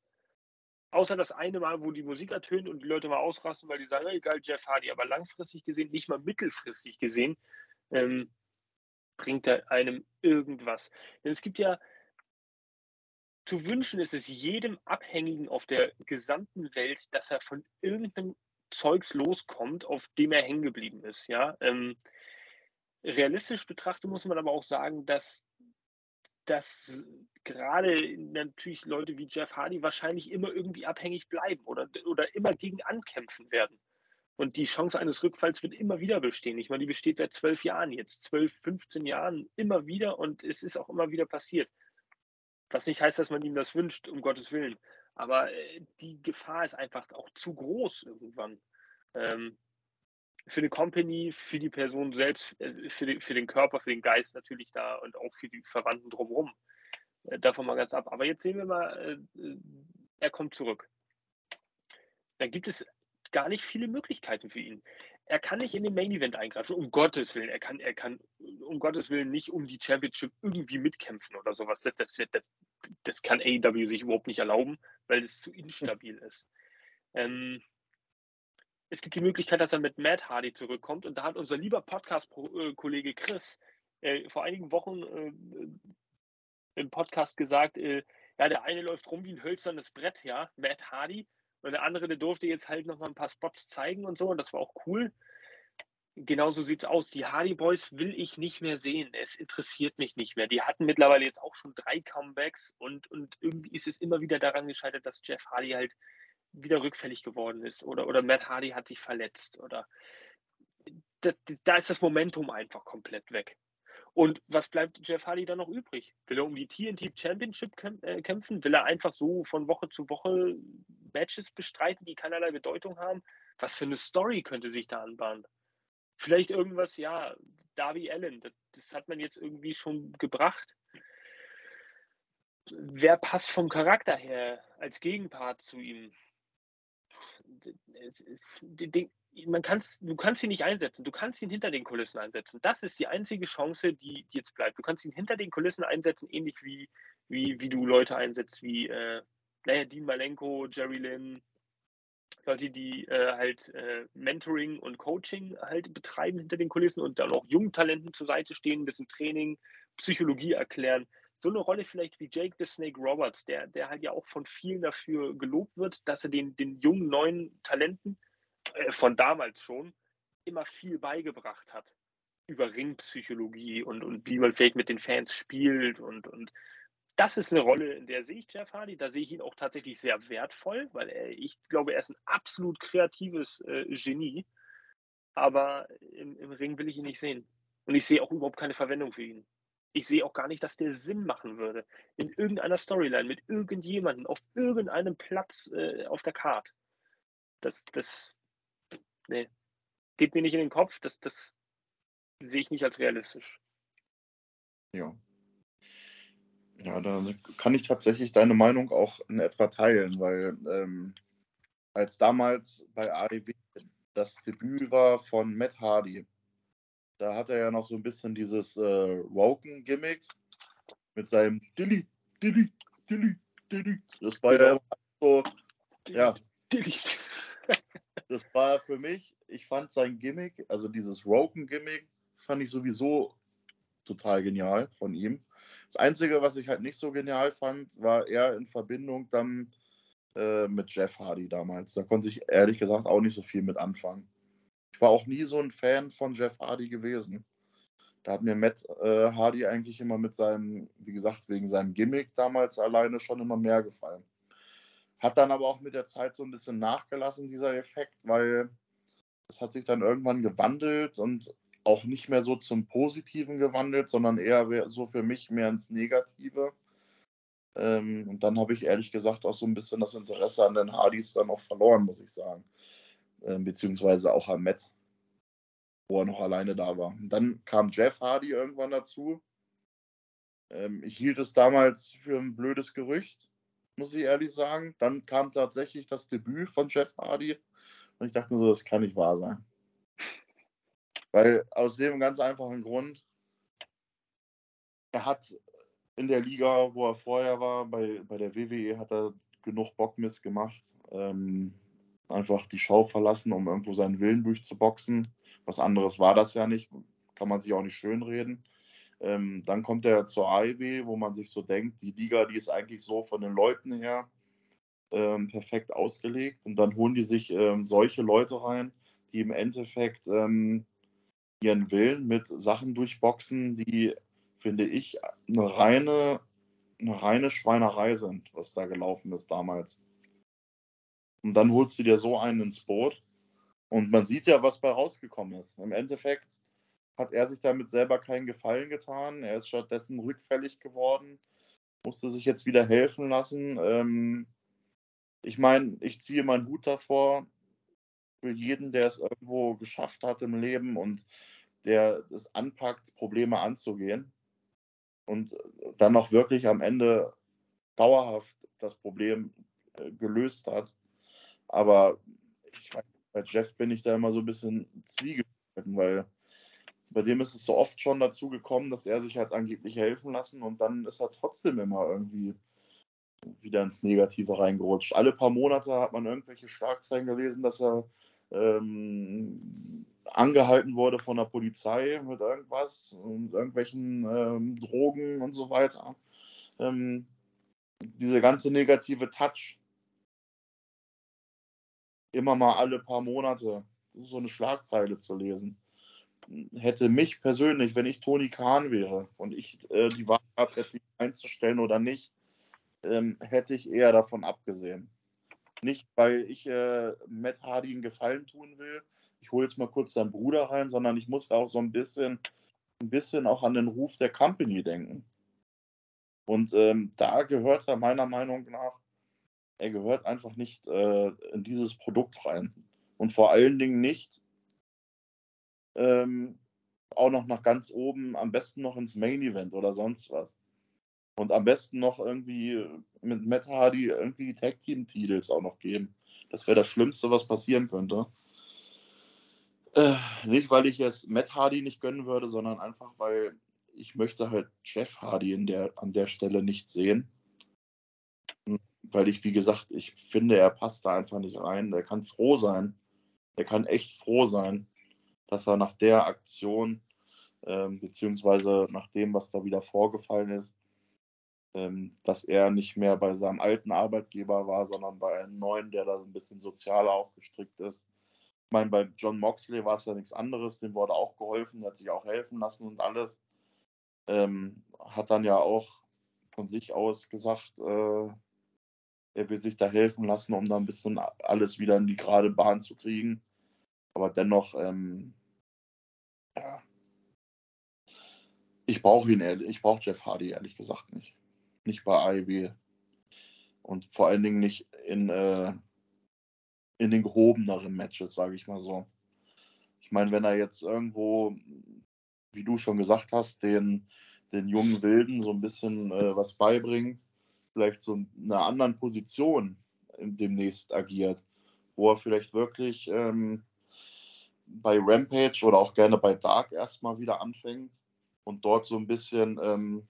Außer das eine Mal, wo die Musik ertönt und die Leute mal ausrasten, weil die sagen, egal, Jeff Hardy. Aber langfristig gesehen, nicht mal mittelfristig gesehen, ähm, bringt er einem irgendwas. Denn es gibt ja, zu wünschen ist es jedem Abhängigen auf der gesamten Welt, dass er von irgendeinem Zeugs loskommt, auf dem er hängen geblieben ist. Ja? Ähm, realistisch betrachtet muss man aber auch sagen, dass dass gerade natürlich Leute wie Jeff Hardy wahrscheinlich immer irgendwie abhängig bleiben oder, oder immer gegen ankämpfen werden. Und die Chance eines Rückfalls wird immer wieder bestehen. Ich meine, die besteht seit zwölf Jahren jetzt, zwölf, 15 Jahren immer wieder und es ist auch immer wieder passiert. Was nicht heißt, dass man ihm das wünscht, um Gottes Willen. Aber äh, die Gefahr ist einfach auch zu groß irgendwann. Ähm, für die Company, für die Person selbst, äh, für, die, für den Körper, für den Geist natürlich da und auch für die Verwandten drumherum. Äh, davon mal ganz ab. Aber jetzt sehen wir mal, äh, er kommt zurück. Dann gibt es gar nicht viele Möglichkeiten für ihn. Er kann nicht in den Main Event eingreifen, um Gottes Willen. Er kann, er kann um Gottes Willen nicht um die Championship irgendwie mitkämpfen oder sowas. Das, das, das, das kann AEW sich überhaupt nicht erlauben, weil es zu instabil ist. Ähm, es gibt die Möglichkeit, dass er mit Matt Hardy zurückkommt. Und da hat unser lieber Podcast-Kollege Chris äh, vor einigen Wochen äh, im Podcast gesagt, äh, ja, der eine läuft rum wie ein hölzernes Brett, ja, Matt Hardy. Und der andere, der durfte jetzt halt noch mal ein paar Spots zeigen und so. Und das war auch cool. Genauso sieht es aus. Die Hardy Boys will ich nicht mehr sehen. Es interessiert mich nicht mehr. Die hatten mittlerweile jetzt auch schon drei Comebacks und, und irgendwie ist es immer wieder daran gescheitert, dass Jeff Hardy halt wieder rückfällig geworden ist oder, oder Matt Hardy hat sich verletzt oder das, da ist das Momentum einfach komplett weg. Und was bleibt Jeff Hardy dann noch übrig? Will er um die TNT Championship äh, kämpfen? Will er einfach so von Woche zu Woche Matches bestreiten, die keinerlei Bedeutung haben? Was für eine Story könnte sich da anbahnen? Vielleicht irgendwas, ja, Darby Allen, das, das hat man jetzt irgendwie schon gebracht. Wer passt vom Charakter her als Gegenpart zu ihm? Man kann's, du kannst ihn nicht einsetzen. Du kannst ihn hinter den Kulissen einsetzen. Das ist die einzige Chance, die, die jetzt bleibt. Du kannst ihn hinter den Kulissen einsetzen, ähnlich wie, wie, wie du Leute einsetzt, wie äh, naja, Dean Malenko, Jerry Lynn, Leute, die äh, halt äh, Mentoring und Coaching halt betreiben hinter den Kulissen und dann auch jungen Talenten zur Seite stehen, ein bisschen Training, Psychologie erklären. So eine Rolle vielleicht wie Jake the Snake Roberts, der, der halt ja auch von vielen dafür gelobt wird, dass er den, den jungen neuen Talenten äh, von damals schon immer viel beigebracht hat über Ringpsychologie und, und wie man vielleicht mit den Fans spielt und, und das ist eine Rolle, in der sehe ich Jeff Hardy. Da sehe ich ihn auch tatsächlich sehr wertvoll, weil er, ich glaube, er ist ein absolut kreatives äh, Genie. Aber im, im, Ring will ich ihn nicht sehen. Und ich sehe auch überhaupt keine Verwendung für ihn. Ich sehe auch gar nicht, dass der Sinn machen würde. In irgendeiner Storyline mit irgendjemandem auf irgendeinem Platz äh, auf der Karte. Das, das, nee, geht mir nicht in den Kopf. Das, das sehe ich nicht als realistisch. Ja, ja, da kann ich tatsächlich deine Meinung auch in etwa teilen, weil ähm, als damals bei AEW das Debüt war von Matt Hardy, da hat er ja noch so ein bisschen dieses äh, Woken-Gimmick mit seinem Dilly, Dilly, Dilly, Dilly. Das war ja so, ja. Dilly. das war für mich, ich fand sein Gimmick, also dieses Woken-Gimmick, fand ich sowieso total genial von ihm. Das Einzige, was ich halt nicht so genial fand, war eher in Verbindung dann äh, mit Jeff Hardy damals. Da konnte ich ehrlich gesagt auch nicht so viel mit anfangen. Ich war auch nie so ein Fan von Jeff Hardy gewesen. Da hat mir Matt äh, Hardy eigentlich immer mit seinem, wie gesagt, wegen seinem Gimmick damals alleine schon immer mehr gefallen. Hat dann aber auch mit der Zeit so ein bisschen nachgelassen, dieser Effekt, weil es hat sich dann irgendwann gewandelt und auch nicht mehr so zum Positiven gewandelt, sondern eher so für mich mehr ins Negative. Ähm, und dann habe ich ehrlich gesagt auch so ein bisschen das Interesse an den Hardys dann auch verloren, muss ich sagen. Ähm, beziehungsweise auch an Matt, wo er noch alleine da war. Und dann kam Jeff Hardy irgendwann dazu. Ähm, ich hielt es damals für ein blödes Gerücht, muss ich ehrlich sagen. Dann kam tatsächlich das Debüt von Jeff Hardy. Und ich dachte mir so, das kann nicht wahr sein. Weil aus dem ganz einfachen Grund, er hat in der Liga, wo er vorher war, bei, bei der WWE, hat er genug Bockmist gemacht. Ähm, einfach die Schau verlassen, um irgendwo seinen Willen durchzuboxen. Was anderes war das ja nicht. Kann man sich auch nicht schönreden. Ähm, dann kommt er zur AEW, wo man sich so denkt, die Liga, die ist eigentlich so von den Leuten her ähm, perfekt ausgelegt. Und dann holen die sich ähm, solche Leute rein, die im Endeffekt ähm, ihren Willen mit Sachen durchboxen, die, finde ich, eine reine, eine reine Schweinerei sind, was da gelaufen ist damals. Und dann holst du dir so einen ins Boot. Und man sieht ja, was bei rausgekommen ist. Im Endeffekt hat er sich damit selber keinen Gefallen getan. Er ist stattdessen rückfällig geworden, musste sich jetzt wieder helfen lassen. Ähm, ich meine, ich ziehe meinen Hut davor für jeden, der es irgendwo geschafft hat im Leben und der es anpackt, Probleme anzugehen und dann auch wirklich am Ende dauerhaft das Problem äh, gelöst hat. Aber ich, bei Jeff bin ich da immer so ein bisschen zwiegespalten, weil bei dem ist es so oft schon dazu gekommen, dass er sich hat angeblich helfen lassen und dann ist er trotzdem immer irgendwie wieder ins Negative reingerutscht. Alle paar Monate hat man irgendwelche Schlagzeilen gelesen, dass er ähm, angehalten wurde von der Polizei mit irgendwas und irgendwelchen ähm, Drogen und so weiter. Ähm, diese ganze negative Touch. Immer mal alle paar Monate so eine Schlagzeile zu lesen. Hätte mich persönlich, wenn ich Toni Kahn wäre und ich äh, die Wahl hätte, ihn einzustellen oder nicht, ähm, hätte ich eher davon abgesehen. Nicht, weil ich äh, Matt Hardy einen Gefallen tun will. Ich hole jetzt mal kurz seinen Bruder rein, sondern ich muss auch so ein bisschen ein bisschen auch an den Ruf der Company denken. Und ähm, da gehört er meiner Meinung nach, er gehört einfach nicht äh, in dieses Produkt rein. Und vor allen Dingen nicht ähm, auch noch nach ganz oben, am besten noch ins Main Event oder sonst was. Und am besten noch irgendwie mit Matt Hardy irgendwie die Tag Team Titles auch noch geben. Das wäre das Schlimmste, was passieren könnte. Äh, nicht, weil ich es Matt Hardy nicht gönnen würde, sondern einfach, weil ich möchte halt Jeff Hardy der, an der Stelle nicht sehen. Weil ich, wie gesagt, ich finde, er passt da einfach nicht rein. Der kann froh sein. Er kann echt froh sein, dass er nach der Aktion, ähm, beziehungsweise nach dem, was da wieder vorgefallen ist, ähm, dass er nicht mehr bei seinem alten Arbeitgeber war, sondern bei einem neuen, der da so ein bisschen sozialer auch gestrickt ist. Ich meine, bei John Moxley war es ja nichts anderes, dem wurde auch geholfen, der hat sich auch helfen lassen und alles. Ähm, hat dann ja auch von sich aus gesagt, äh, er will sich da helfen lassen, um da ein bisschen alles wieder in die gerade Bahn zu kriegen. Aber dennoch ähm, ja. Ich brauche ihn ehrlich, ich brauche Jeff Hardy ehrlich gesagt nicht. Nicht bei AEW. Und vor allen Dingen nicht in, äh, in den gehobeneren Matches, sage ich mal so. Ich meine, wenn er jetzt irgendwo, wie du schon gesagt hast, den, den jungen Wilden so ein bisschen äh, was beibringt, vielleicht so in einer anderen Position demnächst agiert, wo er vielleicht wirklich ähm, bei Rampage oder auch gerne bei Dark erstmal wieder anfängt und dort so ein bisschen ähm,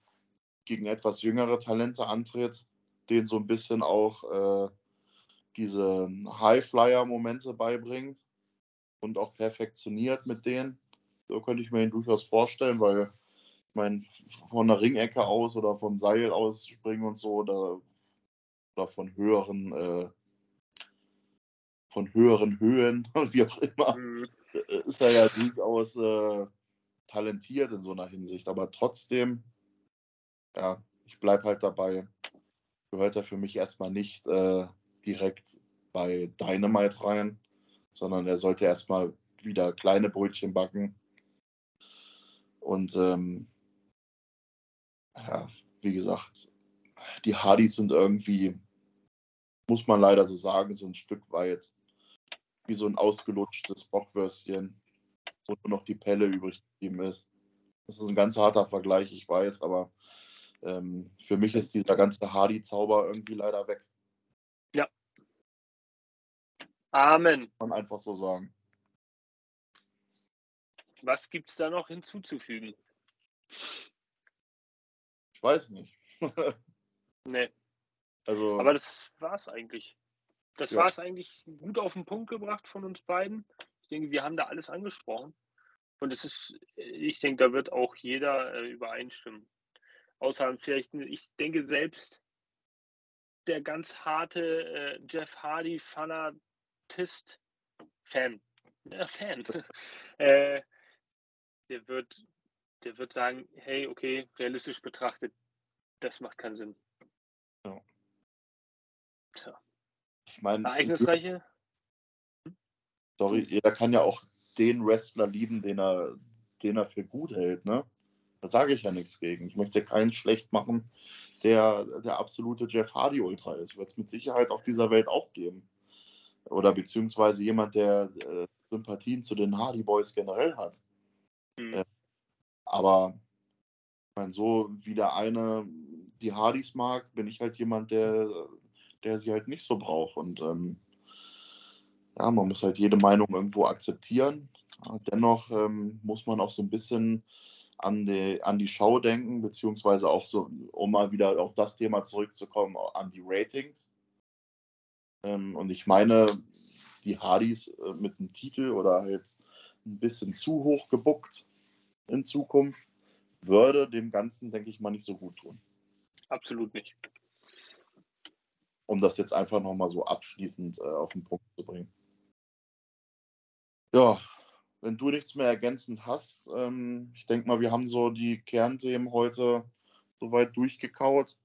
gegen etwas jüngere Talente antritt, denen so ein bisschen auch äh, diese Highflyer-Momente beibringt und auch perfektioniert mit denen. So könnte ich mir ihn durchaus vorstellen, weil ich meine, von der Ringecke aus oder vom Seil aus springen und so oder, oder von höheren äh, von höheren Höhen, wie auch immer, mhm. Äh, ist er ja durchaus äh, talentiert in so einer Hinsicht. Aber trotzdem, ja, ich bleibe halt dabei, gehört er für mich erstmal nicht äh, direkt bei Dynamite rein, sondern er sollte erstmal wieder kleine Brötchen backen. Und ähm, ja, wie gesagt, die Hardys sind irgendwie, muss man leider so sagen, so ein Stück weit wie so ein ausgelutschtes Bockwürstchen, wo nur noch die Pelle übrig geblieben ist. Das ist ein ganz harter Vergleich, ich weiß, aber ähm, für mich ist dieser ganze Hardy-Zauber irgendwie leider weg. Ja. Amen. Kann man einfach so sagen. Was gibt es da noch hinzuzufügen? Ich weiß nicht. nee. Also, Aber das war es eigentlich. Das ja. war es eigentlich gut auf den Punkt gebracht von uns beiden. Ich denke, wir haben da alles angesprochen. Und es ist, ich denke, da wird auch jeder äh, übereinstimmen. Außer vielleicht, ich denke selbst, der ganz harte äh, Jeff Hardy Fanatist, Fan, ja, Fan, äh, der wird, der wird sagen, hey, okay, realistisch betrachtet, das macht keinen Sinn. Ja. Tja. Ich meine, Ereignisreiche? Sorry, jeder kann ja auch den Wrestler lieben, den er, den er für gut hält, ne? Da sage ich ja nichts gegen. Ich möchte keinen schlecht machen, der der absolute Jeff Hardy Ultra ist. Wird es mit Sicherheit auf dieser Welt auch geben. Oder beziehungsweise jemand, der äh, Sympathien zu den Hardy Boys generell hat. Mhm. Äh, aber meine, so wie der eine die Hardys mag, bin ich halt jemand, der der sie halt nicht so braucht. Und ähm, ja, man muss halt jede Meinung irgendwo akzeptieren. Dennoch ähm, muss man auch so ein bisschen an die, an die Show denken, beziehungsweise auch so, um mal wieder auf das Thema zurückzukommen, an die Ratings. Ähm, und ich meine, die Hardys äh, mit dem Titel oder halt ein bisschen zu hoch gebuckt in Zukunft würde dem Ganzen, denke ich mal, nicht so gut tun. Absolut nicht um das jetzt einfach nochmal so abschließend äh, auf den Punkt zu bringen. Ja, wenn du nichts mehr ergänzend hast, ähm, ich denke mal, wir haben so die Kernthemen heute soweit durchgekaut.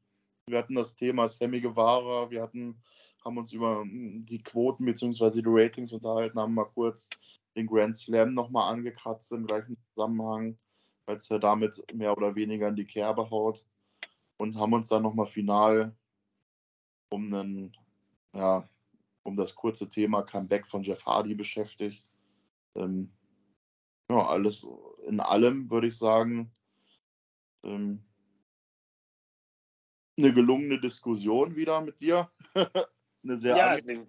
Wir hatten das Thema Sammy Guevara, wir hatten, haben uns über hm, die Quoten bzw. die Ratings unterhalten, haben mal kurz den Grand Slam nochmal angekratzt im gleichen Zusammenhang. als er damit mehr oder weniger in die Kerbe haut. Und haben uns dann nochmal final um einen, ja, um das kurze Thema Comeback von Jeff Hardy beschäftigt. Ähm, ja, alles in allem würde ich sagen, ähm, eine gelungene Diskussion wieder mit dir. eine sehr ja, angenehme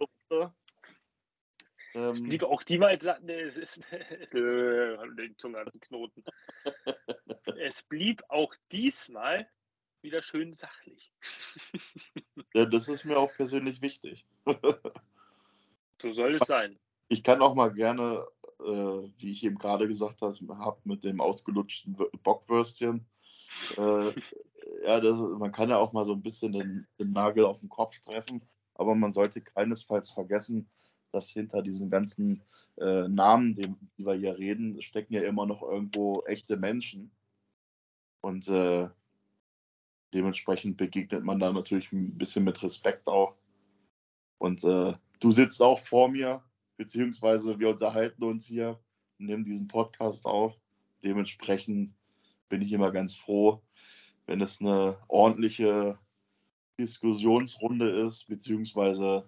Es blieb auch es ist, die Zunge hat einen Knoten. es blieb auch diesmal wieder schön sachlich. ja, das ist mir auch persönlich wichtig. so soll es sein. Ich kann auch mal gerne, äh, wie ich eben gerade gesagt habe, mit dem ausgelutschten Bockwürstchen. Äh, ja, das, man kann ja auch mal so ein bisschen den, den Nagel auf den Kopf treffen, aber man sollte keinesfalls vergessen, dass hinter diesen ganzen äh, Namen, die, die, wir hier reden, stecken ja immer noch irgendwo echte Menschen. Und äh, dementsprechend begegnet man da natürlich ein bisschen mit Respekt auch. Und äh, du sitzt auch vor mir, beziehungsweise wir unterhalten uns hier und nehmen diesen Podcast auf. Dementsprechend bin ich immer ganz froh, wenn es eine ordentliche Diskussionsrunde ist, beziehungsweise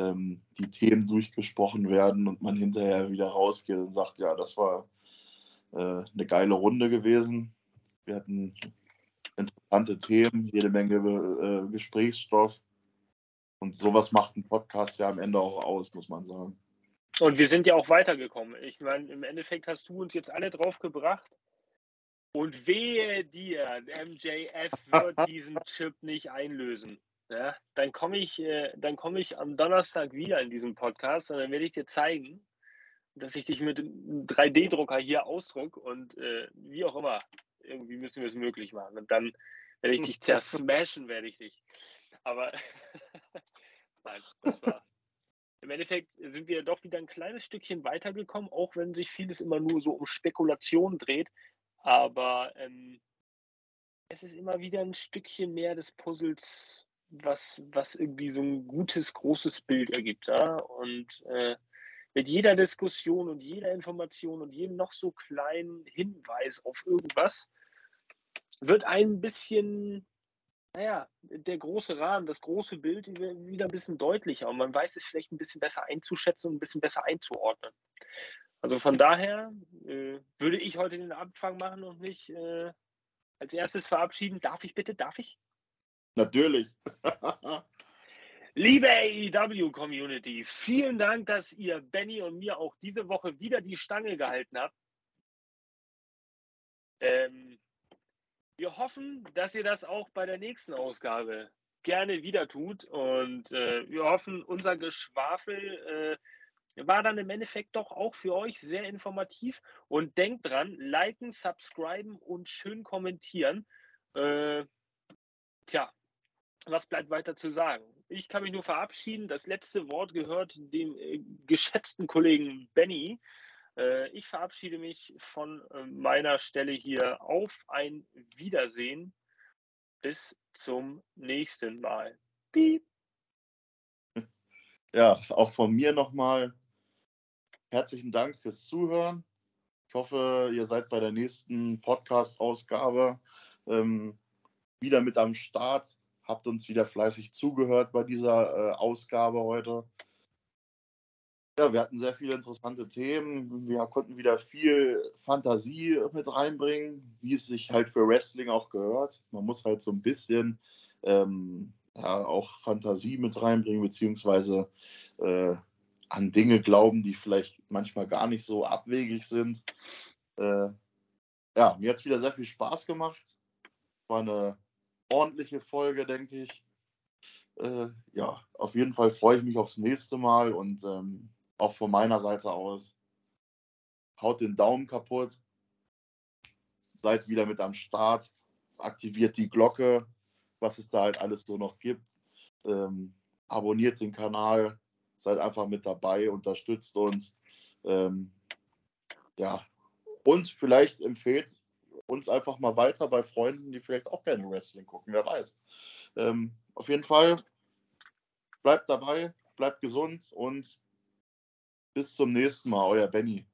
ähm, die Themen durchgesprochen werden und man hinterher wieder rausgeht und sagt, ja, das war äh, eine geile Runde gewesen. Wir hatten interessante Themen, jede Menge äh, Gesprächsstoff. Und sowas macht ein Podcast ja am Ende auch aus, muss man sagen. Und wir sind ja auch weitergekommen. Ich meine, im Endeffekt hast du uns jetzt alle drauf gebracht. Und wehe dir, MJF wird diesen Chip nicht einlösen. Ja, dann komme ich, äh, komm ich am Donnerstag wieder in diesem Podcast und dann werde ich dir zeigen, dass ich dich mit einem 3D-Drucker hier ausdruck und äh, wie auch immer. Irgendwie müssen wir es möglich machen. Und dann werde ich dich zersmashen, werde ich dich. Aber nein, das war. Im Endeffekt sind wir doch wieder ein kleines Stückchen weitergekommen, auch wenn sich vieles immer nur so um Spekulationen dreht. Aber ähm, es ist immer wieder ein Stückchen mehr des Puzzles was, was irgendwie so ein gutes, großes Bild ergibt. Ja? Und äh, mit jeder Diskussion und jeder Information und jedem noch so kleinen Hinweis auf irgendwas wird ein bisschen, naja, der große Rahmen, das große Bild wieder ein bisschen deutlicher und man weiß es vielleicht ein bisschen besser einzuschätzen und ein bisschen besser einzuordnen. Also von daher äh, würde ich heute den Anfang machen und nicht äh, als erstes verabschieden. Darf ich bitte? Darf ich? Natürlich. Liebe AEW-Community, vielen Dank, dass ihr Benny und mir auch diese Woche wieder die Stange gehalten habt. Ähm, wir hoffen, dass ihr das auch bei der nächsten Ausgabe gerne wieder tut. Und äh, wir hoffen, unser Geschwafel äh, war dann im Endeffekt doch auch für euch sehr informativ. Und denkt dran, liken, subscriben und schön kommentieren. Äh, tja, was bleibt weiter zu sagen? Ich kann mich nur verabschieden. Das letzte Wort gehört dem äh, geschätzten Kollegen Benny. Äh, ich verabschiede mich von äh, meiner Stelle hier auf ein Wiedersehen. Bis zum nächsten Mal. Piep. Ja, auch von mir nochmal herzlichen Dank fürs Zuhören. Ich hoffe, ihr seid bei der nächsten Podcast-Ausgabe ähm, wieder mit am Start habt uns wieder fleißig zugehört bei dieser äh, Ausgabe heute. Ja, wir hatten sehr viele interessante Themen. Wir konnten wieder viel Fantasie mit reinbringen, wie es sich halt für Wrestling auch gehört. Man muss halt so ein bisschen ähm, ja, auch Fantasie mit reinbringen, beziehungsweise äh, an Dinge glauben, die vielleicht manchmal gar nicht so abwegig sind. Äh, ja, mir hat es wieder sehr viel Spaß gemacht. War eine ordentliche Folge, denke ich. Äh, ja, auf jeden Fall freue ich mich aufs nächste Mal und ähm, auch von meiner Seite aus. Haut den Daumen kaputt. Seid wieder mit am Start. Aktiviert die Glocke, was es da halt alles so noch gibt. Ähm, abonniert den Kanal. Seid einfach mit dabei, unterstützt uns. Ähm, ja, und vielleicht empfehlt uns einfach mal weiter bei Freunden, die vielleicht auch gerne Wrestling gucken, wer weiß. Ähm, auf jeden Fall bleibt dabei, bleibt gesund und bis zum nächsten Mal, euer Benny.